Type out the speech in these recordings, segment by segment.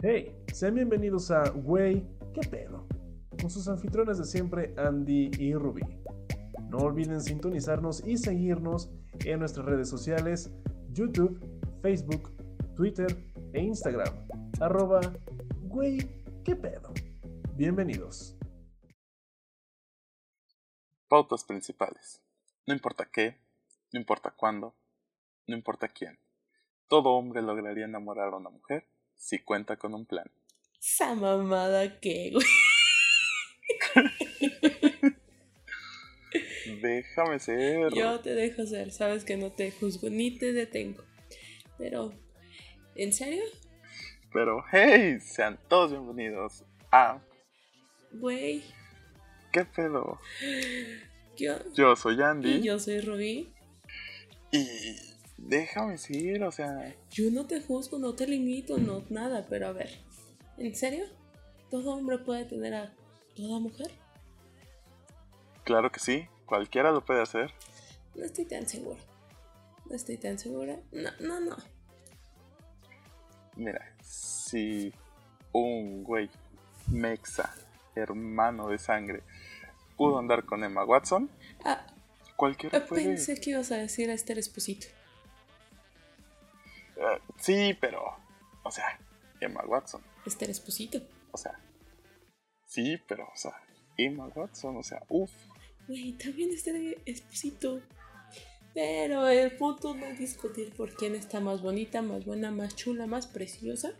Hey, sean bienvenidos a Güey, ¿qué pedo? Con sus anfitriones de siempre, Andy y Ruby. No olviden sintonizarnos y seguirnos en nuestras redes sociales, YouTube, Facebook, Twitter e Instagram. Arroba, ¿qué pedo? Bienvenidos. Pautas principales. No importa qué, no importa cuándo, no importa quién. Todo hombre lograría enamorar a una mujer si cuenta con un plan. Esa mamada que, güey. Déjame ser. Yo te dejo ser, sabes que no te juzgo ni te detengo. Pero, ¿en serio? Pero, hey, sean todos bienvenidos a. Güey. ¿Qué pedo? Yo. Yo soy Andy. Y yo soy Rubí. Y déjame decir, o sea. Yo no te juzgo, no te limito, no nada, pero a ver, ¿en serio? ¿Todo hombre puede tener a toda mujer? Claro que sí, cualquiera lo puede hacer. No estoy tan segura. No estoy tan segura. No, no, no. Mira, si un güey mexa, hermano de sangre, pudo andar con Emma Watson, Ah, cualquiera puede. pensé que ibas a decir a Esther Esposito. Eh, sí, pero, o sea, Emma Watson, Esther Esposito. o sea, sí, pero, o sea, Emma Watson, o sea, uff, Güey, también Esther Esposito. Pero el punto no es discutir por quién está más bonita, más buena, más chula, más preciosa.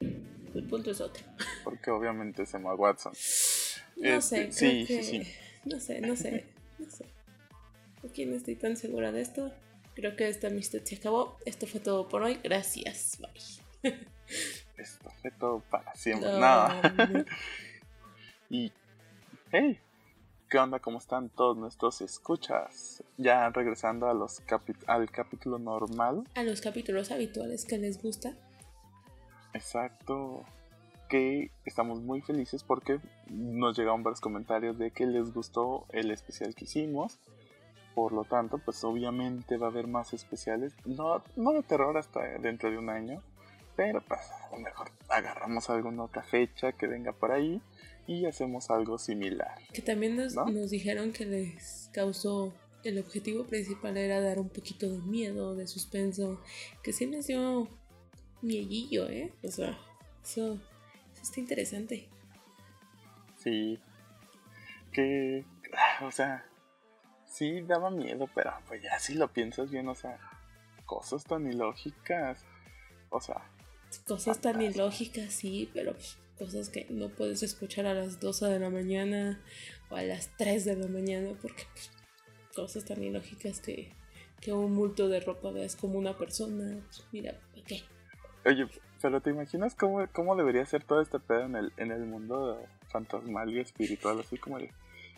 El punto es otro. porque obviamente es Emma Watson. No Este, sé, sí, creo sí, que... sí. No sé, no sé, no sé. Aquí no estoy tan segura de esto. Creo que esta amistad se acabó. Esto fue todo por hoy. Gracias. Bye. Esto fue todo para siempre. No, Nada. Y, hey, ¿qué onda? ¿Cómo están todos nuestros escuchas? Ya regresando a los al capítulo normal. A los capítulos habituales que les gusta. Exacto. Que estamos muy felices porque nos llegaron varios comentarios de que les gustó el especial que hicimos. Por lo tanto, pues obviamente va a haber más especiales. No, no de terror hasta dentro de un año. Pero pues a lo mejor agarramos alguna otra fecha que venga por ahí y hacemos algo similar. Que también nos, ¿No? nos dijeron que les causó. El objetivo principal era dar un poquito de miedo, de suspenso. Que sí les dio miedillo, ¿eh? O sea, eso, eso está interesante. Sí. Que, ah, o sea, sí daba miedo, pero pues ya si lo piensas bien, o sea, cosas tan ilógicas. O sea, Cosas tan ilógicas, sí, pero cosas que no puedes escuchar a las 12 de la mañana o a las 3 de la mañana, porque pues, cosas tan ilógicas que, que un multo de ropa veas como una persona. pues, mira, ¿para qué? oye, pero ¿te imaginas cómo, cómo debería ser todo este pedo en el, en el mundo fantasmal y espiritual? Así como de,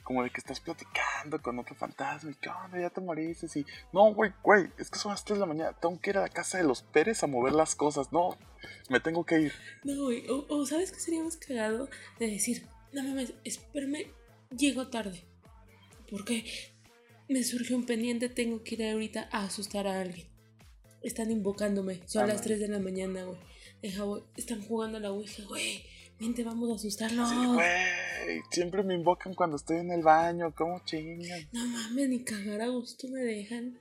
como de que estás platicando con otro fantasma y que onda, ya te moriste y no, güey, güey, es que son las 3 de la mañana, tengo que ir a la casa de los Pérez a mover las cosas, no, me tengo que ir. No, güey, o, o ¿sabes qué sería más cagado? De decir, no mames, espérame, llego tarde. Porque me surgió un pendiente, tengo que ir ahorita a asustar a alguien. Están invocándome, son Ah, las no. 3 de la mañana, güey. Deja, güey, están jugando a la ouija, güey. Vente, vamos a asustarlo. Sí, güey, siempre me invocan cuando estoy en el baño, ¿cómo chingan? no mames, ni cagar a gusto me dejan.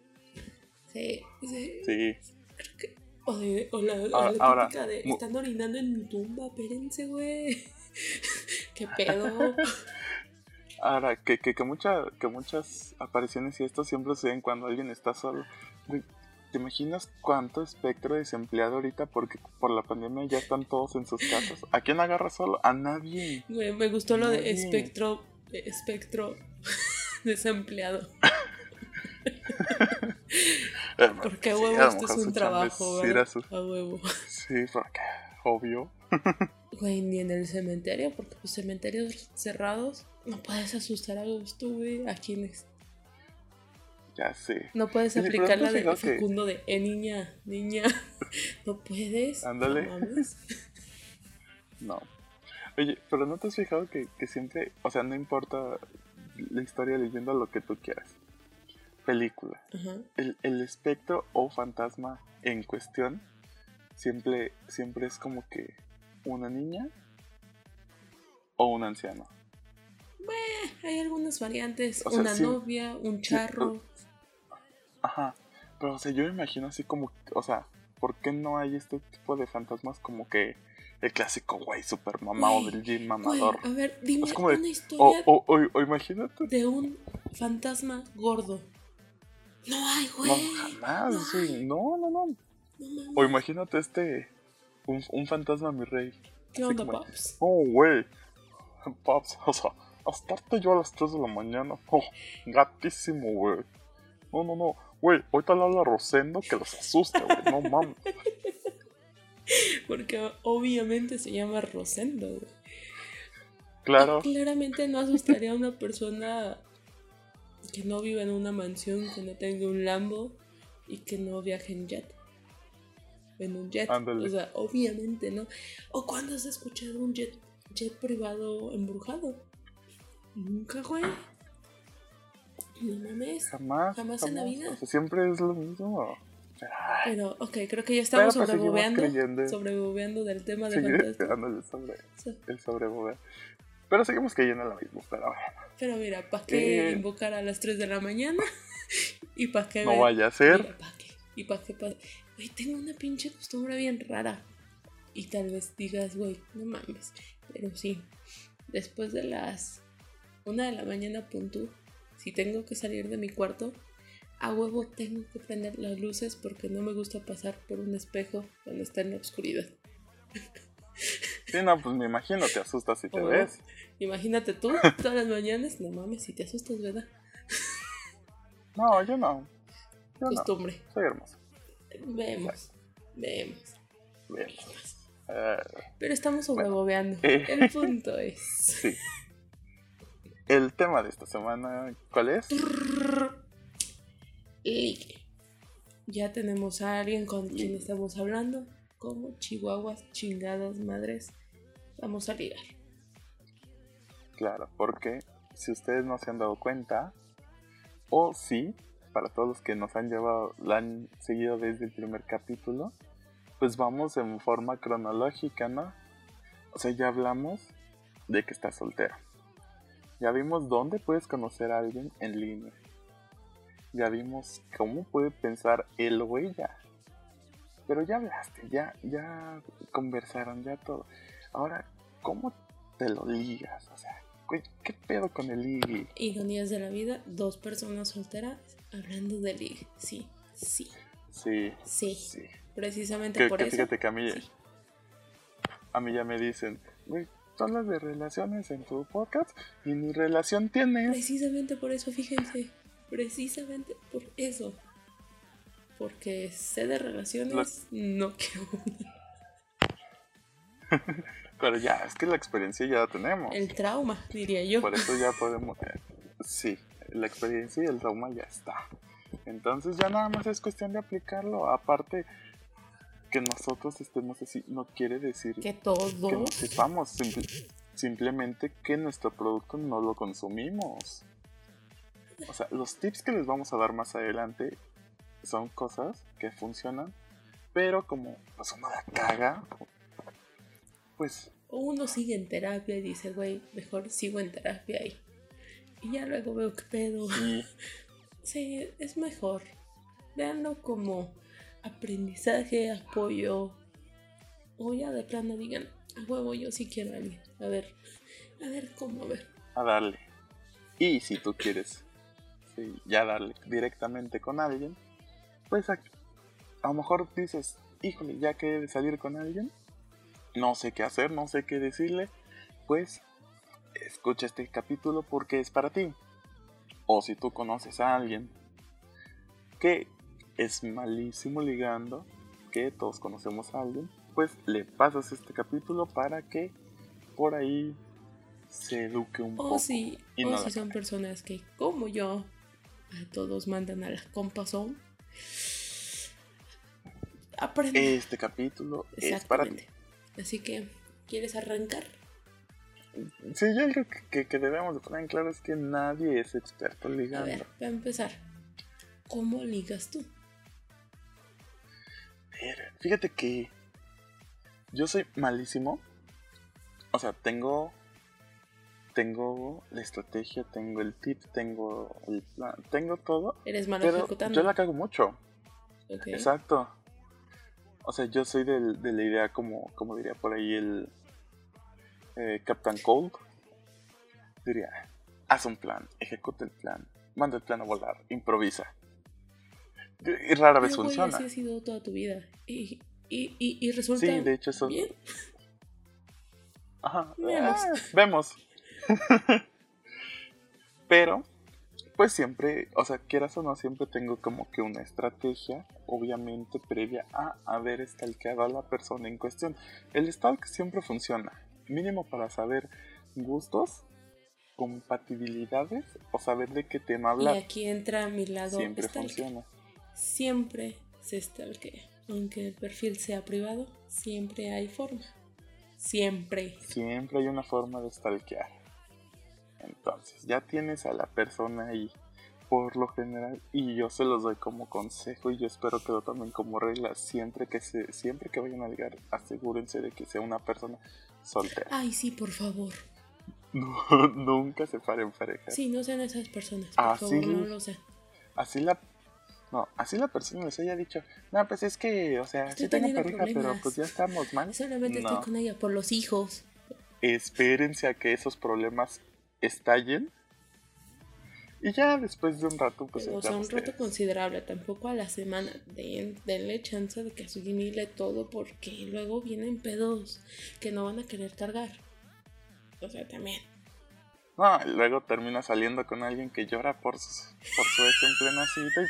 Sí, sí. Sí, creo que- O, de- o la, o Ahora- la ahora, típica de, están orinando en mi tumba, espérense, güey. ¿Qué pedo? ahora que, que, que, mucha- que muchas apariciones y esto siempre suceden cuando alguien está solo. ¿Te imaginas cuánto espectro desempleado ahorita porque por la pandemia ya están todos en sus casas? ¿A quién agarra solo? A nadie. Güey, me gustó lo de espectro, espectro desempleado. Porque a Sí, huevo a lo esto es un trabajo, ¿verdad? a su- A huevo. Sí, porque, obvio. Güey, ni en el cementerio, porque los cementerios cerrados no puedes asustar a gusto, güey. ¿A quiénes? Ya sé. No puedes aplicar ¿no la de fijado que- Facundo de, eh, niña, niña. No puedes. Ándale. No. Oye, pero ¿no te has fijado que, que siempre, o sea, no importa la historia leyendo lo que tú quieras? Película. El, el espectro o fantasma en cuestión siempre, siempre es como que una niña o un anciano. Hay algunas variantes. O sea, una sí. novia, un charro. Ajá. Pero, o sea, yo me imagino así como, o sea, ¿por qué no hay este tipo de fantasmas como que el clásico güey super mamado Güey, del gym Güey, mamador? a ver, dime Es como una historia o, o, o imagínate. de un fantasma gordo. No hay, güey. No, jamás, no sí. hay. No, no, no. O imagínate este. Un, un fantasma, mi rey. ¿Qué onda, como- paps? Oh, güey. Paps, o sea, hasta yo a las 3 de la mañana. Oh, gatísimo, güey. No, no, no. Güey, ahorita le habla Rosendo que los asusta, güey. No mames. Porque obviamente se llama Rosendo, güey. Claro. Y claramente no asustaría a una persona que no vive en una mansión, que no tenga un Lambo y que no viaje en jet. En un jet. Ándale. O sea, obviamente no. ¿O cuándo has escuchado un jet, jet privado embrujado? Nunca, güey. No mames. Jamás. Jamás en la vida. O sea, siempre es lo mismo. Pero, ok, creo que ya estamos pues, creyendo. Sobrevoveando del tema de fantasmas. sobre, So- el sobrevolar. Pero seguimos cayendo en lo mismo. Pero bueno, Pero mira, ¿para qué Eh. invocar a las 3 de la mañana? ¿Y para qué no ver- vaya a ser. Mira, ¿pa' qué? ¿Y para qué? pa- Güey, tengo una pinche costumbre bien rara. Y tal vez digas, güey, no mames. Pero sí, después de las una de la mañana punto, si tengo que salir de mi cuarto, a huevo tengo que prender las luces porque no me gusta pasar por un espejo cuando está en la oscuridad. Sí, no, pues me imagino, te asustas si te ves. Imagínate tú, todas las mañanas, no mames, si te asustas, ¿verdad? No, yo no. Yo no. Costumbre. Soy hermoso. Vemos, vemos. Bien. Eh, Pero estamos sobrevoveando. Eh. El punto es. sí. El tema de esta semana, ¿cuál es? Ligue. Ya tenemos a alguien con quien estamos hablando. Como chihuahuas, chingadas madres. Vamos a ligar. Claro, porque si ustedes no se han dado cuenta, o sí, para todos los que nos han llevado, la han seguido desde el primer capítulo, pues vamos en forma cronológica, ¿no? O sea, ya hablamos de que estás soltero. Ya vimos dónde puedes conocer a alguien en línea. Ya vimos cómo puede pensar él o ella. Pero ya hablaste, ya, ya conversaron, ya todo. Ahora, ¿cómo te lo ligas? O sea, güey, ¿qué pedo con el ligue? Ironías de la vida, dos personas solteras hablando de ligue. Sí, sí, Sí, sí. sí. Precisamente Que, por que eso. fíjate que a mí, sí. a mí ya me dicen, güey, hablas de relaciones en tu podcast y ni relación tienes. Precisamente por eso, fíjense. Precisamente por eso. Porque sé de relaciones, no quiero. Pero ya, es que la experiencia ya la tenemos. El trauma, diría yo. Por eso ya podemos. eh, sí, la experiencia y el trauma ya está. Entonces ya nada más es cuestión de aplicarlo. Aparte, que nosotros estemos así no quiere decir Que que todos. no sepamos. simple- simplemente que nuestro producto no lo consumimos. O sea, los tips que les vamos a dar más adelante son cosas que funcionan, pero como pues uno la caga, pues O uno sigue en terapia y dice, güey, mejor sigo en terapia y, y ya luego veo qué pedo. y Sí, es mejor. Veanlo como aprendizaje, apoyo. O ya de plano digan, a huevo, yo sí quiero a alguien. A ver, a ver cómo, a ver. a darle. Y si tú quieres sí, ya darle directamente con alguien, pues a, lo mejor dices, híjole, ya que salir con alguien, no sé qué hacer, no sé qué decirle, pues escucha este capítulo porque es para ti. O si tú conoces a alguien que es malísimo ligando, que todos conocemos a alguien, pues le pasas este capítulo para que por ahí se eduque un poco. O si, y o no si son personas que, como yo, a todos mandan a la compasón. Aprende. Este capítulo es para ti. Así que, ¿quieres arrancar? Sí, yo algo que, que- que debemos de poner en claro es que nadie es experto A ligando. ver, para empezar, ¿cómo ligas tú? Fíjate que yo soy malísimo o sea, tengo tengo la estrategia, tengo el tip, tengo el plan, tengo todo. Eres malo pero ejecutando. yo la cago mucho. Exacto. O sea, yo soy del- de la idea como, como diría por ahí el eh, Captain Cold. Diría, haz un plan, ejecuta el plan, manda el plan a volar, improvisa. Y rara vez Pero, funciona. así ha sido toda tu vida. Y, y, y, y resulta Sí, de hecho eso... bien. Ajá. Vemos. Ah, vemos. Pero, pues siempre, o sea, quieras o no, siempre tengo como que una estrategia, obviamente previa a haber stalkeado a la persona en cuestión. El stalk siempre funciona, mínimo para saber gustos, compatibilidades o saber de qué tema Y hablar. aquí entra mi lado Siempre funciona. Siempre se stalkea. Aunque el perfil sea privado, siempre hay forma. Siempre. Siempre hay una forma de stalkear. Entonces, ya tienes a la persona ahí. Por lo general, y yo se los doy como consejo y yo espero que lo tomen como regla. Siempre que se, siempre que vayan a ligar, asegúrense de que sea una persona soltera. Ay, sí, por favor. No, nunca se paren pareja. Sí, no sean esas personas. Por favor, no lo sean. Así la no, así la persona les haya dicho, no, pues es que, o sea, Estoy sí tengo pareja, pero pues ya estamos mal. Solamente No. estoy con ella por los hijos. espérense a que esos problemas estallen. Y ya después de un rato, pues o sea, un ustedes. rato considerable, tampoco a la semana. Den, denle chance de que asimile todo porque luego vienen pedos que no van a querer cargar. O sea, también. No, y luego termina saliendo con alguien que llora por su, por su ex en plena cita y-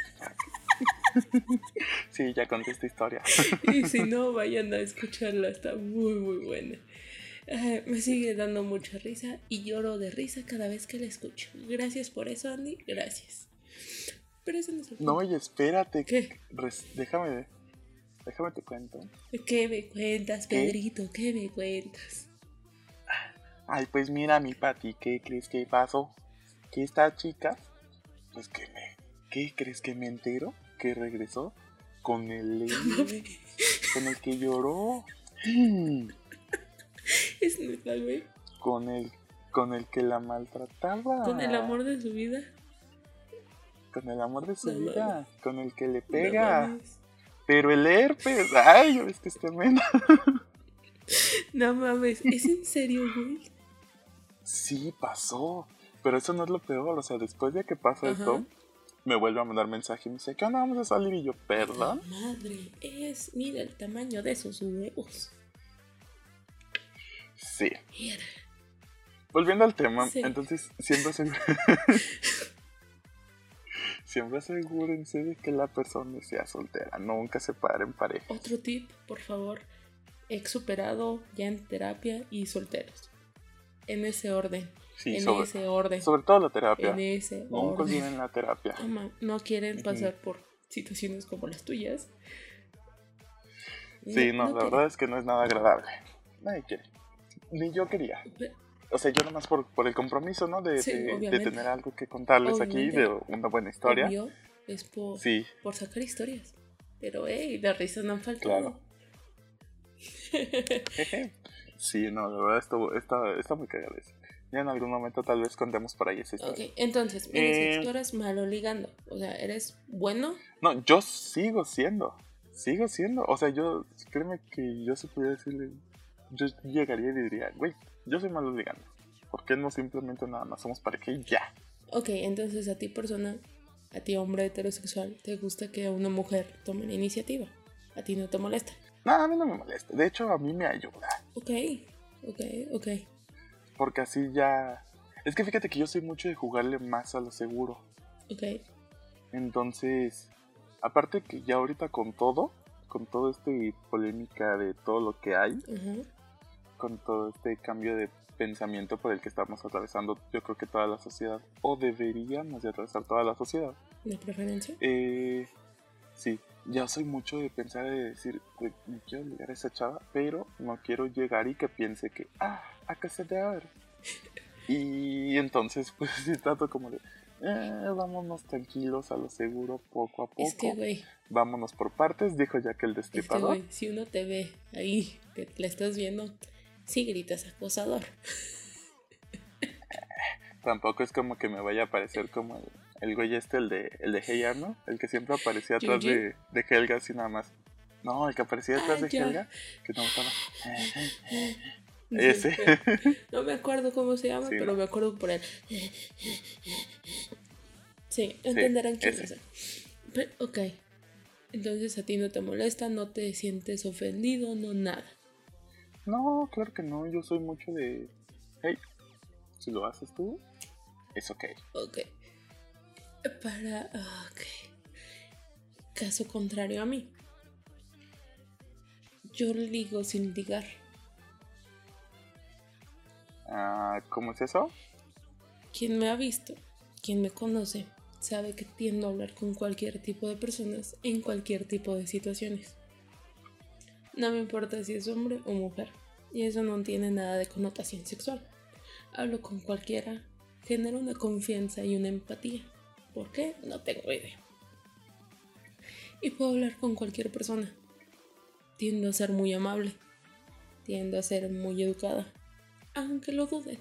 sí, ya conté esta historia. Y si no, vayan a escucharla, está muy, muy buena. Ah, me sigue dando mucha risa y lloro de risa cada vez que la escucho. Gracias por eso, Andy, gracias. Pero eso no es No, y espérate. ¿Qué? déjame, déjame te cuento. ¿Qué me cuentas, ¿Qué? Pedrito? ¿Qué me cuentas? Ay, pues mira, mi Pati, ¿qué crees que pasó? Que esta chica, pues que me, ¿qué crees que me entero? Que regresó con el con el que lloró, Es neta, güey. con el, con el que la maltrataba, Con el amor de su vida. con el amor de su No vida, con el que le pega, pero el herpes, ay, ya ves que este men. No mames, ¿es en serio, güey? Sí, pasó. Pero eso no es lo peor. O sea, después de que pasa Ajá. esto, me vuelve a mandar mensaje y me dice, ¿qué onda? Vamos a salir. Y yo, ¿perdón? Madre, es, mira el tamaño de esos huevos. Sí. Mira. Volviendo al tema, Sí. entonces siempre asegúrense. siempre asegúrense de que la persona sea soltera. Nunca se paren pareja. Otro tip, por favor. Ex superado, ya en terapia y solteros. En ese orden. Sí, en sobre, ese orden. sobre todo la terapia. En ese Nunca orden. la terapia. Ama, no quieren pasar por situaciones como las tuyas. Sí, no, la verdad es que no es nada agradable. Nadie quiere. Ni yo quería. O sea, yo nomás por, por el compromiso, ¿no? De, Sí, de- de obviamente. tener algo que contarles aquí, de una buena historia. Obvio, es por, Sí, por sacar historias. Pero, hey, las risas no han faltado. jeje. sí, no, la verdad estuvo, está, está muy cagado eso. Ya en algún momento tal vez contemos por ahí esa historia. ok, entonces, me Eh, tú eres malo ligando. O sea, eres bueno. No, yo sigo siendo, sigo siendo. O sea, yo, créeme que yo se pudiera decirle, yo llegaría y diría, güey, yo soy malo ligando. ¿Por qué no simplemente nada más somos pareja y ya? Ok, entonces a ti persona, a ti hombre heterosexual, te gusta que una mujer tome la iniciativa. A ti no te molesta. No, a mí no me molesta. De hecho, a mí me ayuda. Ok, ok, ok. Porque así ya... Es que fíjate que yo soy mucho de jugarle más a lo seguro. Ok. Entonces, aparte que ya ahorita con todo, con todo este polémica de todo lo que hay, con todo este cambio de pensamiento por el que estamos atravesando, yo creo que toda la sociedad, o deberíamos de atravesar toda la sociedad. ¿De preferencia? Eh, sí, ya soy mucho de pensar de decir, "Güey, me quiero ligar a esa chava, pero no quiero llegar y que piense que, ah, acá se te abre. Y entonces, pues sí, trato como de, eh, vámonos tranquilos a lo seguro, poco a poco. Es que, güey, Vámonos por partes, dijo ya que el es que, destripador. güey, si uno te ve ahí, que la estás viendo, si gritas acosador. Tampoco es como que me vaya a parecer como el, el güey este, el de, el de Hey Arnold, el que siempre aparecía atrás de, de, Helga así nada más. No, el que aparecía atrás de Helga, que no estaba. Ese. No me acuerdo cómo se llama, pero me acuerdo por él. Sí, entenderán quién es. Pero, ok. Entonces a ti no te molesta, no te sientes ofendido, no nada. No, claro que no. Yo soy mucho de. Hey, si lo haces tú, es ok. Ok. Para. Ok. Caso contrario a mí. Yo ligo sin ligar. Ah, ¿Cómo es eso? Quien me ha visto, quien me conoce, sabe que tiendo a hablar con cualquier tipo de personas en cualquier tipo de situaciones. No me importa si es hombre o mujer, y eso no tiene nada de connotación sexual. Hablo con cualquiera, genero una confianza y una empatía. ¿Por qué? No tengo idea. Y puedo hablar con cualquier persona. Tiendo a ser muy amable. Tiendo a ser muy educada aunque lo duden.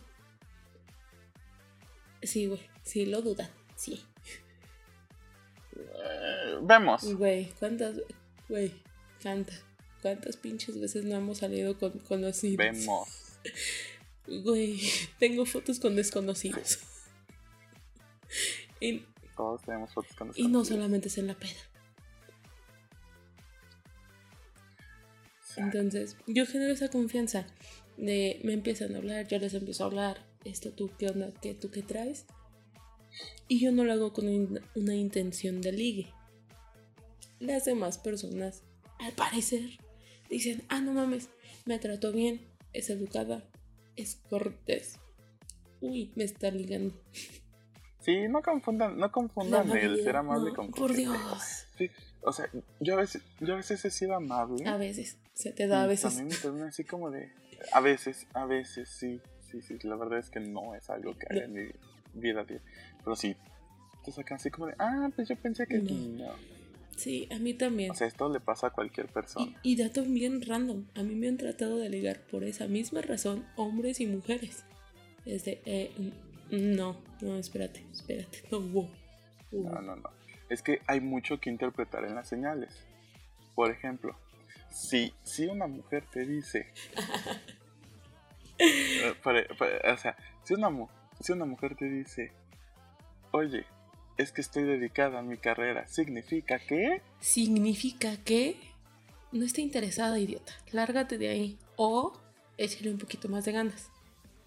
Sí, güey, sí lo dudan, sí. Eh, vemos. Güey, ¿cuántas, güey, canta, cuántas pinches veces no hemos salido con conocidos? Vemos. Güey, tengo fotos con desconocidos. y, Todos tenemos fotos desconocidos. Y no solamente es en la peda. Entonces, yo genero esa confianza de me empiezan a hablar, yo les empiezo a hablar, esto tú qué onda, qué tú qué traes. Y yo no lo hago con una intención de ligue. Las demás personas, al parecer, dicen, ah, no mames, me trató bien, es educada, es cortés. Uy, me está ligando. Sí, no confundan, no confundan el ser amable con Por Dios. Sí, o sea, yo a veces, yo a veces he sido amable. A veces, se te da a veces. También me así como de, a veces, a veces sí, sí, sí. La verdad es que no es algo que haga en mi vida Pero sí, te sacan así como de, ah, pues yo pensé que no. Sí, a mí también. O sea, esto le pasa a cualquier persona. Y, datos bien random. A mí me han tratado de ligar por esa misma razón hombres y mujeres. Es de, eh, no, no, espérate, espérate, no, wow. No, no, no. Es que hay mucho que interpretar en las señales. Por ejemplo, si, si una mujer te dice, eh, o sea, si una, si una mujer te dice, oye, es que estoy dedicada a mi carrera, ¿significa que? Significa que no está interesada, idiota. Lárgate de ahí. O échale un poquito más de ganas.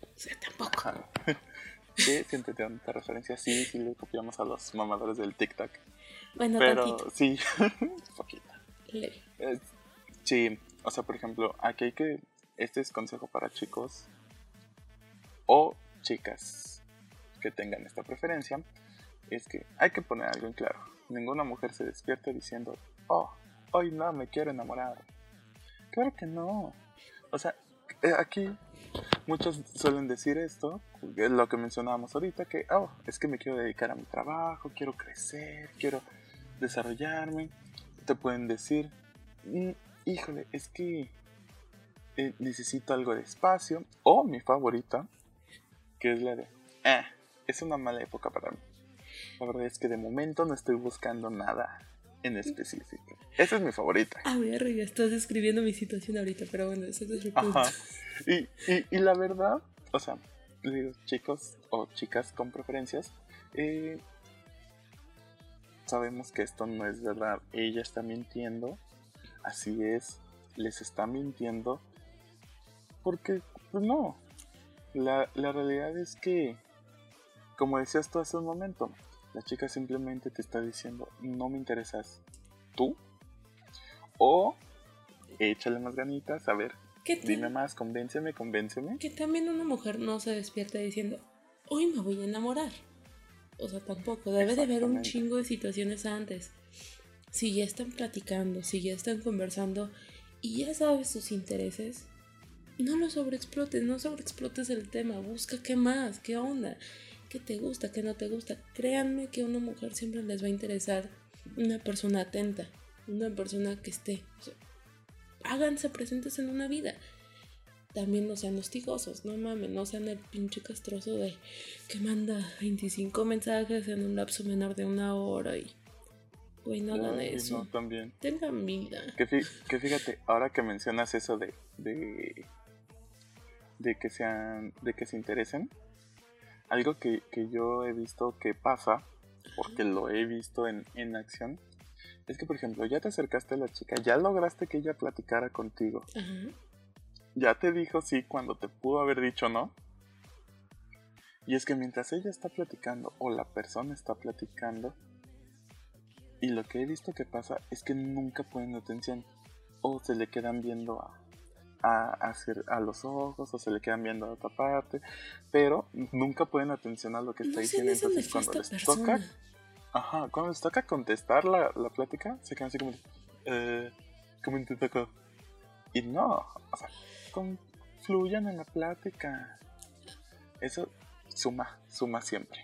O sea, tampoco. Sí, siempre te dan referencia. Sí, sí le copiamos a los mamadores del TikTok. Bueno, Pero sí, poquito. Sí, o sea, por ejemplo, aquí hay que. Este es consejo para chicos o chicas que tengan esta preferencia. Es que hay que poner algo en claro. Ninguna mujer se despierta diciendo, oh, hoy no me quiero enamorar. Claro que no. O sea, eh, aquí muchos suelen decir esto, es lo que mencionábamos ahorita, que, oh, es que me quiero dedicar a mi trabajo, quiero crecer, quiero desarrollarme. Te pueden decir, mm, híjole, es que eh, necesito algo de espacio. O mi favorita, que es la de, ah, es una mala época para mí. La verdad es que de momento no estoy buscando nada en específico. Esa es mi favorita. A ver, ya estás describiendo mi situación ahorita, pero bueno, ese es el punto. Y, y, la verdad, o sea, chicos o chicas con preferencias, eh, sabemos que esto no es verdad. Ella está mintiendo. Así es, les está mintiendo, porque pues no, la, realidad es que, como decías tú hace un momento, la chica simplemente te está diciendo, no me interesas tú, o échale más ganitas, a ver, dime más, convénceme, convénceme. Que también una mujer no se despierta diciendo, hoy me voy a enamorar. O sea, tampoco, debe de haber un chingo de situaciones antes si ya están platicando, si ya están conversando y ya sabes sus intereses, no lo sobreexplotes, no sobreexplotes el tema, busca qué más, qué onda, qué te gusta, qué no te gusta. Créanme que a una mujer siempre les va a interesar una persona atenta, una persona que esté. Háganse presentes en una vida. también no sean hostigosos, no mames, no sean el pinche castroso de que manda 25 mensajes en un lapso menor de una hora y... Güey, no hagan eso. No, también. Tengan vida. Que, que, fíjate, ahora que mencionas eso de, de, de que sean, de que se interesen, algo que, que yo he visto que pasa, porque lo he visto en, en acción, es que, por ejemplo, ya te acercaste a la chica, ya lograste que ella platicara contigo. Ya te dijo sí cuando te pudo haber dicho no. Y es que mientras ella está platicando o la persona está platicando, y lo que he visto que pasa es que nunca ponen atención o se le quedan viendo a, a, a los ojos o se le quedan viendo a otra parte, pero nunca ponen atención a lo que está diciendo. Entonces cuando les toca, ajá, cuando les toca contestar la, la plática, se quedan así como, eh, ¿cómo te tocó? Y no, o sea, fluyan en la plática. Eso suma, suma siempre.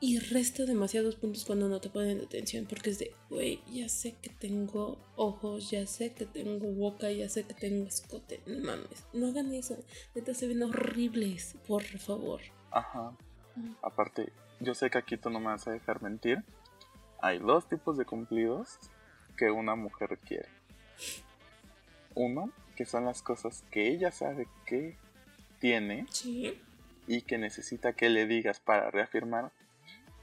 Y, resta demasiados puntos cuando no te ponen atención, porque es de, güey, ya sé que tengo ojos, ya sé que tengo boca, ya sé que tengo escote. No mames, no hagan eso. Neta se ven horribles, por favor. Ajá. Aparte, yo sé que aquí tú no me vas a dejar mentir. Hay dos tipos de cumplidos que una mujer quiere. Uno que son las cosas que ella sabe que tiene y que necesita que le digas para reafirmar.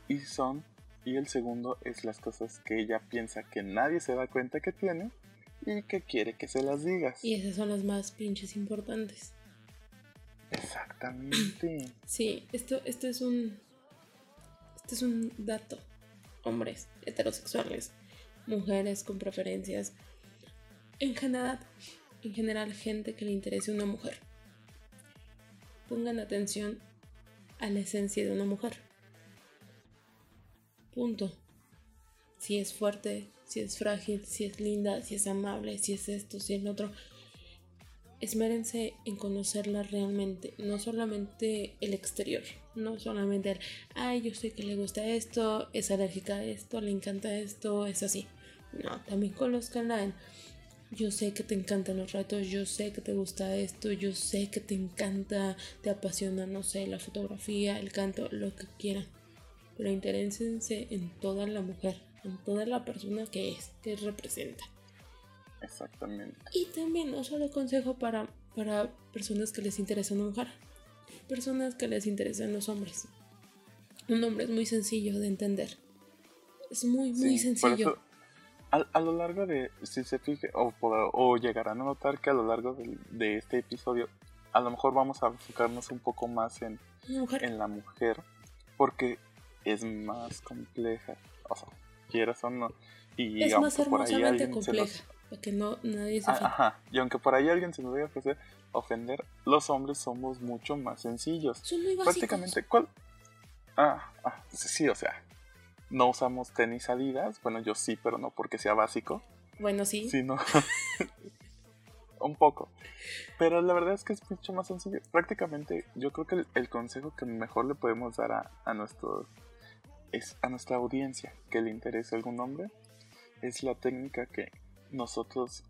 Y son, y el segundo es las cosas que ella piensa que nadie se da cuenta que tiene y que quiere que se las digas. Y esas son las más pinches importantes. Exactamente. Sí, esto, esto es un. Esto es un dato. Hombres heterosexuales, mujeres con preferencias. En general, en general gente que le interese una mujer. Pongan atención a la esencia de una mujer. Punto. Si es fuerte, si es frágil, si es linda, si es amable, si es esto, si es lo otro. Esmérense en conocerla realmente, no solamente el exterior, no solamente el, ay, yo sé que le gusta esto, es alérgica a esto, le encanta esto, es así. No, también conozcanla en yo sé que te encantan los retos, yo sé que te gusta esto, yo sé que te encanta, te apasiona, no sé, la fotografía, el canto, lo que quieran. Pero interésense en toda la mujer, en toda la persona que es, que representa. Exactamente. Y también no solo consejo para, para personas que les interesa una mujer, personas que les interesan los hombres. Un hombre es muy sencillo de entender. Es muy, muy sencillo a, lo largo de, si se fije, o, o llegarán a notar que a lo largo de, este episodio, a lo mejor vamos a enfocarnos un poco más en, en la mujer, porque es más compleja, o sea, quieras o no. Y es más hermosamente compleja, porque no, nadie se ah, Ajá, y aunque por ahí alguien se nos vaya a ofender, los hombres somos mucho más sencillos. Son muy básicos. Prácticamente, ¿cuál? Ah, ah, sí, o sea, no usamos tenis Adidas. Bueno, yo sí, pero no porque sea básico. Bueno, sí. Sí, no. un poco. Pero la verdad es que es mucho más sencillo. Prácticamente, yo creo que el, consejo que mejor le podemos dar a, a, nuestros, es a nuestra audiencia que le interese algún nombre es la técnica que nosotros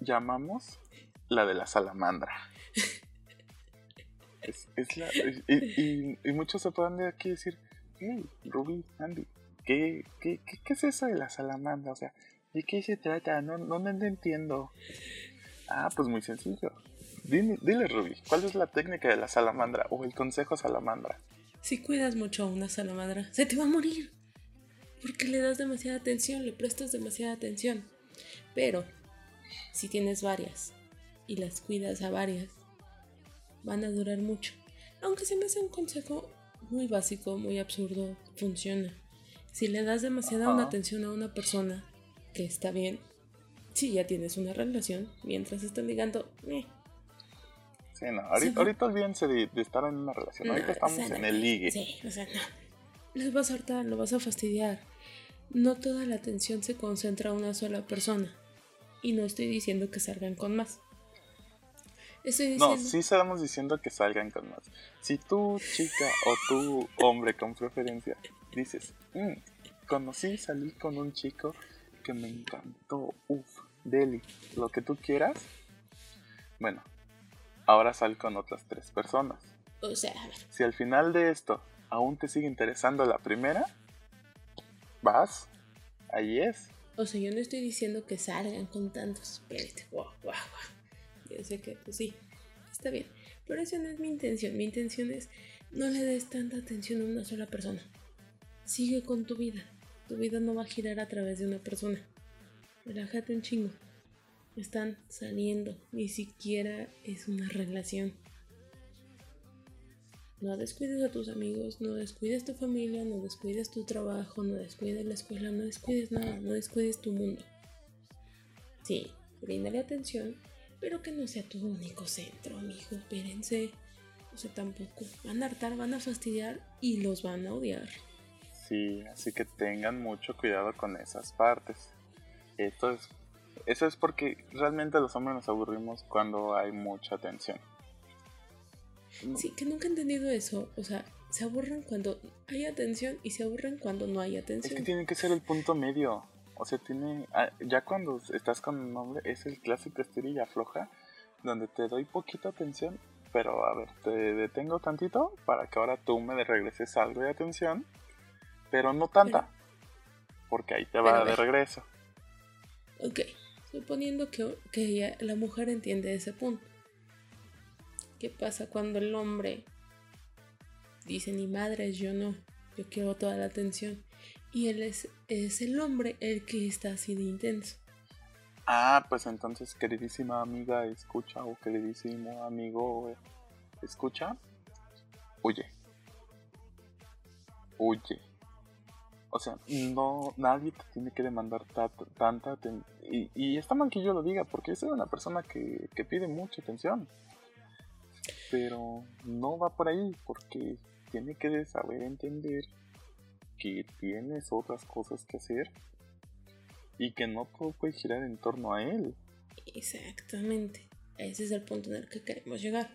llamamos la de la salamandra. es, la, y, y, muchos se pueden de aquí decir, hey, Ruby, Andy, ¿Qué, qué, qué, es eso de la salamandra? O sea, ¿de qué se trata? No, no, no entiendo. Ah, pues muy sencillo. Dile, dile, Ruby, ¿cuál es la técnica de la salamandra o el consejo salamandra? Si cuidas mucho a una salamandra, se te va a morir. Porque le das demasiada atención, le prestas demasiada atención. Pero, si tienes varias y las cuidas a varias, van a durar mucho. Aunque se me hace un consejo muy básico, muy absurdo, funciona. Si le das demasiada una atención a una persona, que está bien, si ya tienes una relación, mientras están ligando, eh. Sí, no, ahorita, ahorita olvídense de, estar en una relación, ahorita estamos en el ligue. Sí, o sea, no. Les vas a hartar, lo vas a fastidiar. No toda la atención se concentra a una sola persona. Y no estoy diciendo que salgan con más. Estoy diciendo... No, sí estamos diciendo que salgan con más. Si tú, chica, o tú, hombre con preferencia, dices, mm, conocí, salí con un chico que me encantó, uff, Deli, lo que tú quieras. Bueno, ahora sal con otras tres personas. O sea, a ver. Si al final de esto aún te sigue interesando la primera, vas, ahí es. O sea, yo no estoy diciendo que salgan con tantos. Espérate, guau, guau, guau. Sé que, pues sí, está bien. Pero esa no es mi intención. Mi intención es no le des tanta atención a una sola persona. Sigue con tu vida. Tu vida no va a girar a través de una persona. Relájate un chingo. Están saliendo. Ni siquiera es una relación. No descuides a tus amigos, no descuides tu familia, no descuides tu trabajo, no descuides la escuela, no descuides nada, no descuides tu mundo. Sí, bríndale atención, pero que no sea tu único centro, amigos. Espérense. O sea, tampoco. Van a hartar, van a fastidiar y los van a odiar. Sí, así que tengan mucho cuidado con esas partes. Esto es, eso es porque realmente los hombres nos aburrimos cuando hay mucha tensión. Sí, que nunca he entendido eso. O sea, se aburren cuando hay atención y se aburren cuando no hay atención. Es que tiene que ser el punto medio. O sea, tiene. ah, Ya cuando estás con un hombre, es el clásico estira y afloja, donde te doy poquita atención, pero a ver, te detengo tantito para que ahora tú me regreses algo de atención, pero no tanta, porque ahí te va de regreso. Ok, suponiendo que, que ella- la mujer entiende ese punto. ¿Qué pasa cuando el hombre dice, ni madres, yo no, yo quiero toda la atención? Y él es, es el hombre el que está así de intenso. Ah, pues entonces, queridísima amiga, escucha, o queridísimo amigo, escucha, huye. Huye. O sea, no, nadie te tiene que demandar ta- tanta atención. Y, está mal que yo lo diga, porque soy una persona que, que pide mucha atención. Pero no va por ahí, porque tiene que saber entender que tienes otras cosas que hacer y que no todo puede girar en torno a él. Exactamente. Ese es el punto en el que queremos llegar.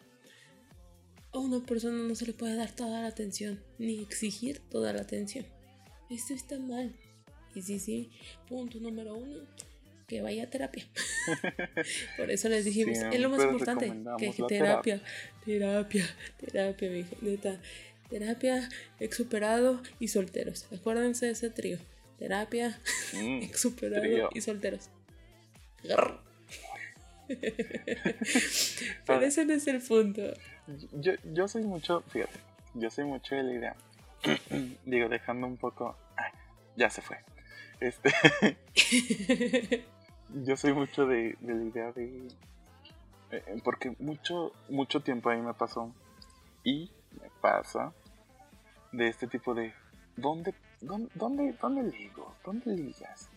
A una persona no se le puede dar toda la atención, ni exigir toda la atención. Esto está mal. Y sí, sí, punto número uno, que vaya a terapia. Por eso les dijimos, es lo más Siempre importante, que, terapia, terapia, terapia, mijo, neta. Terapia, ex superado y solteros. Acuérdense de ese trío. Terapia, Mm, ex superado trío. y solteros. Pero ese no es el punto. yo, yo soy mucho, fíjate, yo soy mucho de la idea. Digo, dejando un poco. Ay, ya se fue. Este, yo soy mucho de, de la idea de. eh, porque mucho, mucho tiempo a mí me pasó. Y me pasa de este tipo de. ¿Dónde, dónde, dónde, dónde ligo? ¿Dónde ligas?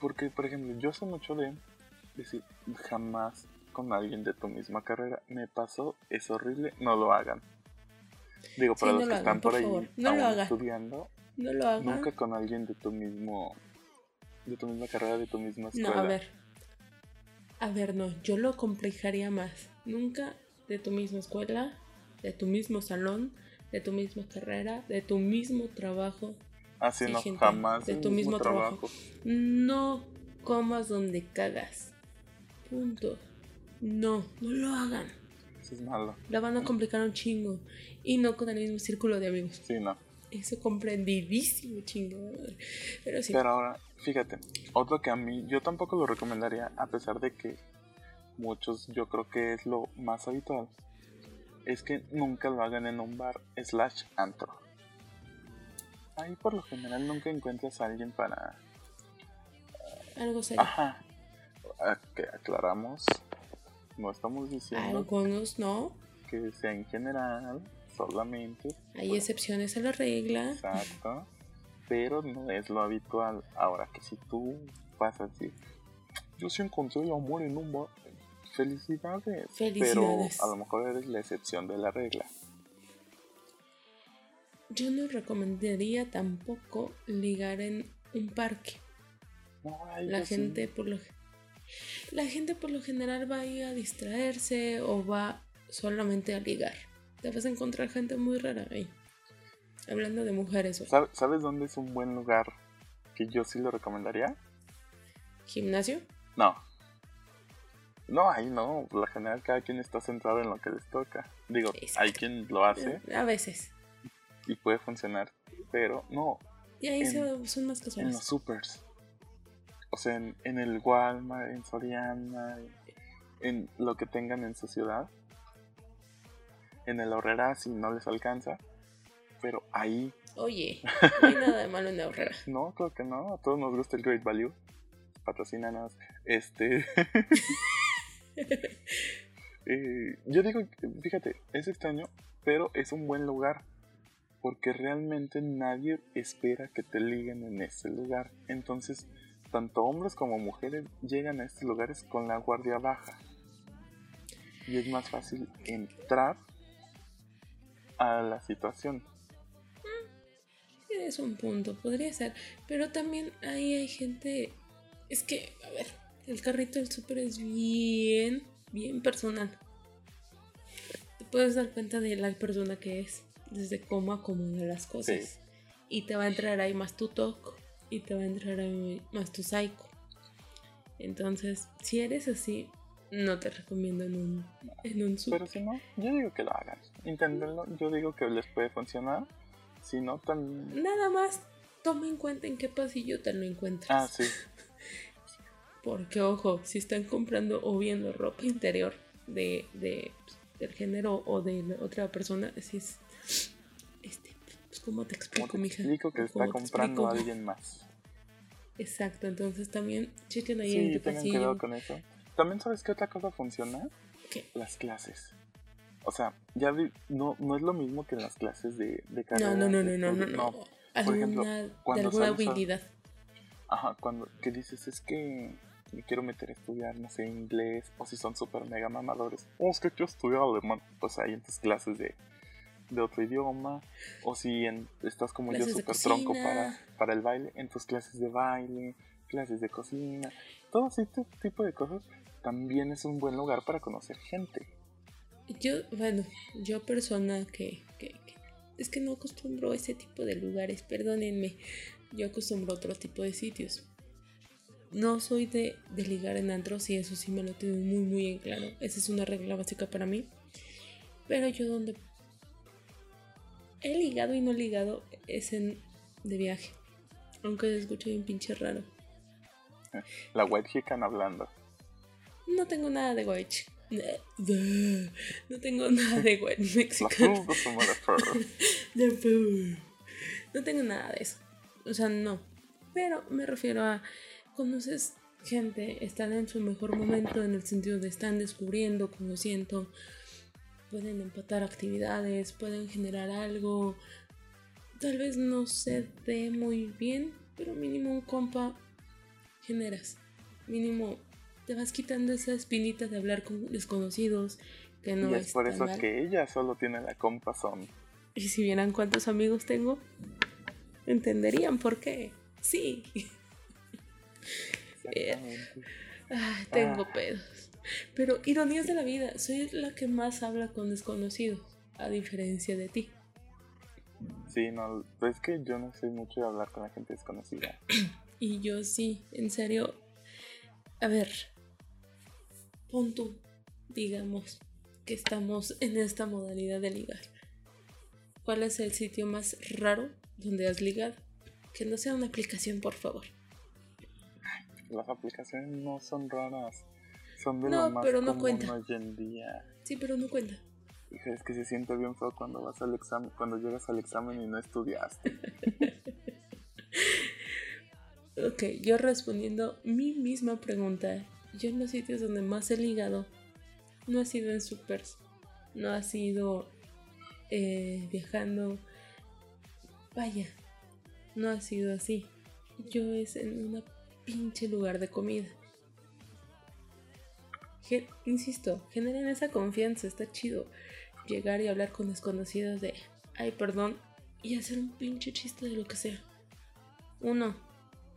Porque, por ejemplo, yo soy mucho de decir jamás con alguien de tu misma carrera. Me pasó, es horrible, no lo hagan. Digo, para no los lo que hagan, están por, por ahí no aún estudiando, No lo hagan. nunca con alguien de tu mismo, de tu misma carrera, de tu misma No, escuela. a ver. A ver, no, yo lo complejaría más. Nunca de tu misma escuela, de tu mismo salón, de tu misma carrera, de tu mismo trabajo. Así Sí, no, gente, jamás de tu mismo trabajo. No comas donde cagas. Punto. No, no lo hagan. Eso es malo. La van a complicar un chingo. Y no con el mismo círculo de amigos. Sí, no. Eso comprendidísimo, chingo. Pero sí. Pero ahora, fíjate, otro que a mí, yo tampoco lo recomendaría, a pesar de que muchos, yo creo que es lo más habitual, es que nunca lo hagan en un bar slash antro. Ahí por lo general nunca encuentras a alguien para... Algo serio. Ajá. Que aclaramos, no estamos diciendo Algunos no. que sea en general, solamente Hay excepciones a la regla. Exacto. Pero no es lo habitual. Ahora que si tú vas a decir, yo sí encontré el amor en un bar. Felicidades. Felicidades. Pero a lo mejor eres la excepción de la regla. Yo no recomendaría tampoco ligar en un parque. No, La sí. gente por lo la gente por lo general va a ir a distraerse o va solamente a ligar. Te vas a encontrar gente muy rara ahí. Hablando de mujeres. ¿Sab- ¿Sabes dónde es un buen lugar que yo sí lo recomendaría? gimnasio. No. No, ahí no, por lo general cada quien está centrado en lo que les toca. Digo, hay quien lo hace. A veces. Y puede funcionar, pero no. Y ahí son más casuales. En los supers. O sea, en, en el Walmart, en Soriana, en lo que tengan en su ciudad. En el Horrera si no les alcanza. Pero ahí. Oye, no hay nada de malo en el Horrera. no, creo que no. A todos nos gusta el Great Value. Patrocínanos. Este. Yo digo, fíjate, es extraño, pero es un buen lugar. Porque realmente nadie espera que te liguen en ese lugar. Entonces, tanto hombres como mujeres llegan a estos lugares con la guardia baja. Y es más fácil entrar a la situación. Es un punto, podría ser. Pero también ahí hay gente. Es que, a ver, el carrito del súper es bien, bien personal. Te puedes dar cuenta de la persona que es, desde cómo acomoda las cosas. Y te va a entrar ahí más tu toque y te va a entrar ahí más tu psycho. Entonces, si eres así, no te recomiendo en un, en un Pero si no, yo digo que lo hagan. Inténtenlo. Yo digo que les puede funcionar. Si no, tan. Nada más toma en cuenta en qué pasillo te lo encuentras. Ah, sí. Porque, ojo, si están comprando o viendo ropa interior de, de pues, del género o de otra persona, si es. Este, pues, ¿cómo te explico, ¿Cómo te explico que está comprando a alguien más. Exacto, entonces también chequen ahí sí, en qué tengan pasillo. cuidado con eso. También sabes qué otra cosa funciona? ¿Qué? Las clases. O sea, ya vi, no, no es lo mismo que en las clases de, de carrera. No, no, no, no, no, no, no. Por Alguna, ejemplo, de alguna a- habilidad. Ajá, cuando que dices es que me quiero meter a estudiar, no sé, inglés, o si son súper mega mamadores, o es que quiero estudiar alemán, pues ahí en tus clases de, de otro idioma, o si en- estás como Clases yo súper tronco para, para el baile, en tus clases de baile, clases de cocina, todo ese tipo de cosas, también es un buen lugar para conocer gente. Yo, bueno, yo persona que, que, que- es que no acostumbro a ese tipo de lugares, perdónenme, yo acostumbro a otro tipo de sitios. No soy de, de ligar en antros y eso sí me lo tengo muy muy en claro. Esa es una regla básica para mí. Pero yo donde he ligado y no ligado es en de viaje. Aunque se escuche bien pinche raro. La white chican hablando. No tengo nada de white. No tengo nada de white mexicano. No tengo nada de eso. O sea, no. Pero me refiero a conoces gente, están en su mejor momento en el sentido de están descubriendo, conociendo, pueden empatar actividades, pueden generar algo. Tal vez no se dé muy bien, pero mínimo un compa generas. Mínimo te vas quitando esa espinita de hablar con desconocidos, que no y es por eso mal. que ella solo tiene la compasón. Y si vieran cuántos amigos tengo, entenderían por qué. Sí. Exactamente. Ay, tengo Ah. pedos. Pero ironías de la vida, soy la que más habla con desconocidos, a diferencia de ti. Sí, no, pues es que yo no soy mucho de hablar con la gente desconocida. Y yo sí, en serio. A ver, pon tú, digamos, que estamos en esta modalidad de ligar. ¿Cuál es el sitio más raro donde has ligado? Que no sea una aplicación, por favor. Las aplicaciones no son raras. Son de No, lo más pero no común cuenta. hoy en día. Sí, pero no cuenta. Hija, es que se siente bien feo cuando vas al examen, cuando llegas al examen y no estudiaste. Ok, yo respondiendo mi misma pregunta. Yo en los sitios donde más he ligado, no ha sido en supers, no ha sido eh, viajando. Vaya, no ha sido así. Yo es en un pinche lugar de comida. Insisto, generen esa confianza, está chido. Llegar y hablar con desconocidos de, ay, perdón, y hacer un pinche chiste de lo que sea. Uno,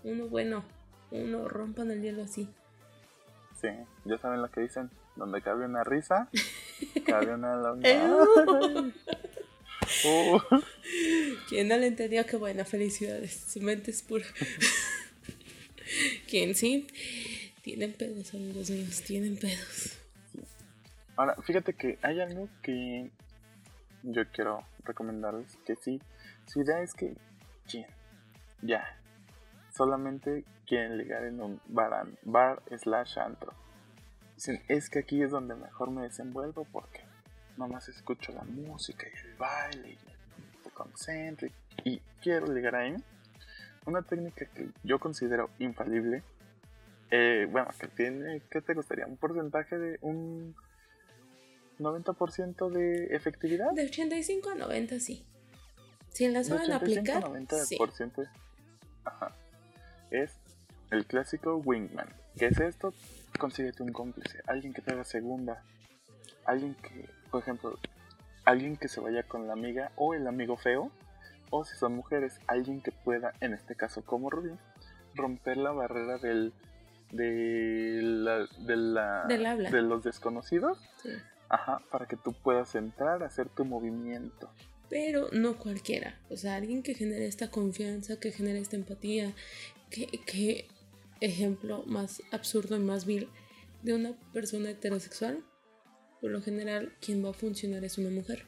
uno bueno, uno rompan el hielo así. Sí, ya saben lo que dicen. Donde cabe una risa, cabe una longa. Uh, Quien no le entendió, qué buena, felicidades. Su mente es pura. Quien sí, Tienen pedos, amigos míos, tienen pedos. Ahora, fíjate que hay algo que yo quiero recomendarles, que sí, su idea es que, ¿quién? Ya, solamente quieren ligar en un bar, bar slash antro. Dicen, es que aquí es donde mejor me desenvuelvo porque nomás escucho la música y el baile y me concentro y quiero ligar ahí. Una técnica que yo considero infalible, eh, bueno, que tiene, ¿qué te gustaría? ¿Un porcentaje de un 90% de efectividad? De 85 a 90, sí. Si la saben aplicar, 90%, Ajá. Es el clásico wingman. ¿Qué es esto? Consíguete un cómplice, alguien que te haga segunda, alguien que, por ejemplo, alguien que se vaya con la amiga o el amigo feo, o si son mujeres, alguien que pueda, en este caso como Rubí, romper la barrera del de la, de, la, de los desconocidos, ajá, para que tú puedas entrar a hacer tu movimiento. Pero no cualquiera, o sea, alguien que genere esta confianza, que genere esta empatía, que, que ejemplo más absurdo y más vil de una persona heterosexual, por lo general quien va a funcionar es una mujer.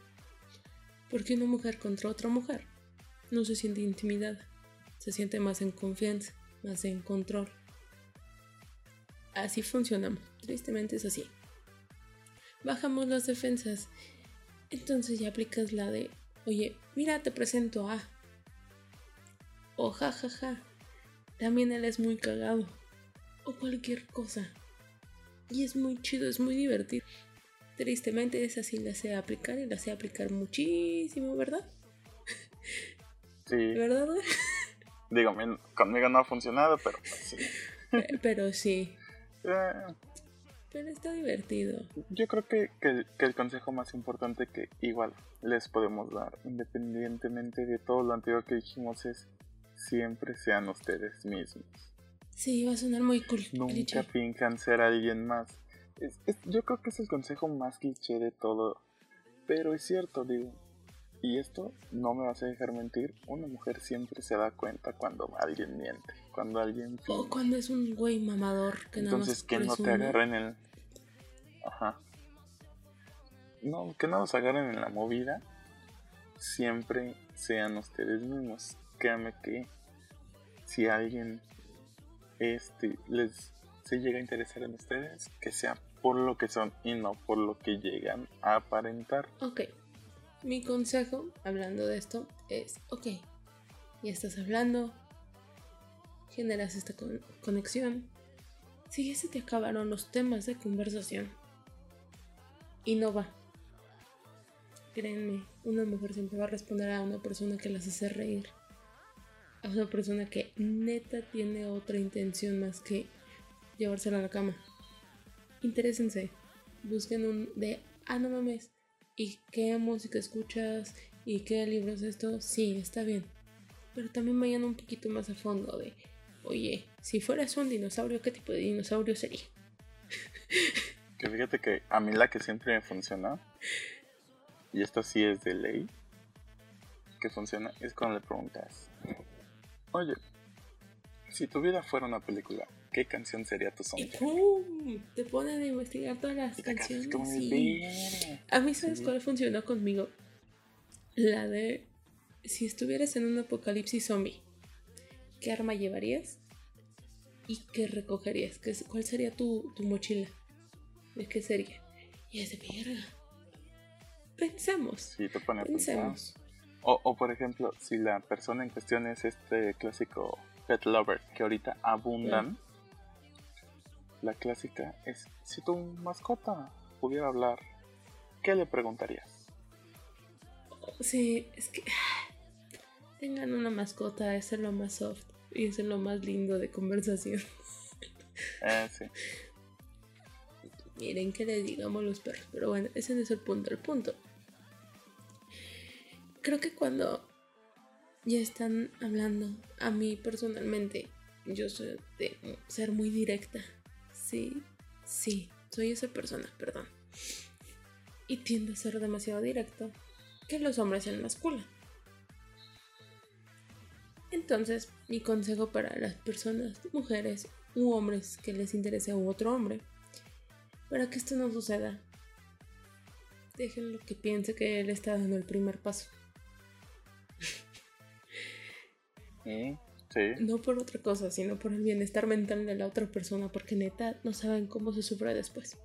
Porque una mujer contra otra mujer no se siente intimidada, se siente más en confianza, más en control. Así funcionamos, tristemente es así. Bajamos las defensas, entonces ya aplicas la de, oye, mira, te presento a... O ja, ja, ja, también él es muy cagado. O cualquier cosa. Y es muy chido, es muy divertido. Tristemente es así la sé aplicar y la sé aplicar muchísimo, ¿verdad? Sí. ¿Verdad? Digo, conmigo no ha funcionado, pero pues sí. Pero sí. Eh. pero está divertido. Yo creo que, que, el consejo más importante que igual les podemos dar, independientemente de todo lo anterior que dijimos, es siempre sean ustedes mismos. Sí, va a sonar muy cool. Nunca finjan ser alguien más. yo creo que es el consejo más cliché de todo. Pero es cierto, digo. Y esto no me vas a dejar mentir. Una mujer siempre se da cuenta cuando alguien miente. Cuando alguien. O cuando es un güey mamador que Entonces, que no te agarren el. Ajá. No, que no los agarren en la movida. Siempre sean ustedes mismos. Créame que si alguien este les se llega a interesar en ustedes, que sea por lo que son y no por lo que llegan a aparentar. Ok. Mi consejo, hablando de esto, es, ok, ya estás hablando, generas esta conexión. Si ya se te acabaron los temas de conversación y no va. Créanme, una mujer siempre va a responder a una persona que las hace reír a una persona que neta tiene otra intención más que llevársela a la cama. Interésense, busquen un de, ah, no mames, ¿y qué música escuchas? ¿Y qué libros es esto? Sí, está bien. Pero también vayan un poquito más a fondo de, oye, si fueras un dinosaurio, ¿qué tipo de dinosaurio sería? Que fíjate que a mí la que siempre me funciona, y esta sí es de ley, que funciona, es cuando le preguntas, Oye, si tu vida fuera una película, ¿qué canción sería tu soundtrack? ¡Pum! Te ponen a investigar todas las canciones. A mí, ¿sabes cuál funcionó conmigo? La de si estuvieras en un apocalipsis zombie, ¿qué arma llevarías? ¿Y qué recogerías? ¿Cuál sería tu, mochila? ¿De qué sería? Y es de verga. Pensemos. Sí, te pone a Pensemos. O, por ejemplo, si la persona en cuestión es este clásico pet lover que ahorita abundan, la clásica es, si tu mascota pudiera hablar, ¿qué le preguntarías? Sí, es que tengan una mascota, es lo más soft y es lo más lindo de conversación. Eh, sí. Miren que le digamos los perros, pero bueno, ese no es el punto. El punto creo que cuando ya están hablando, a mí personalmente, yo soy de ser muy directa. Sí, soy esa persona, perdón. Y tiende a ser demasiado directo que los hombres en la escuela. Entonces, mi consejo para las personas, mujeres u hombres que les interese a otro hombre. Para que esto no suceda, déjenlo que piense que él está dando el primer paso. Mm, sí. No por otra cosa, sino por el bienestar mental de la otra persona, porque neta no saben cómo se sufre después.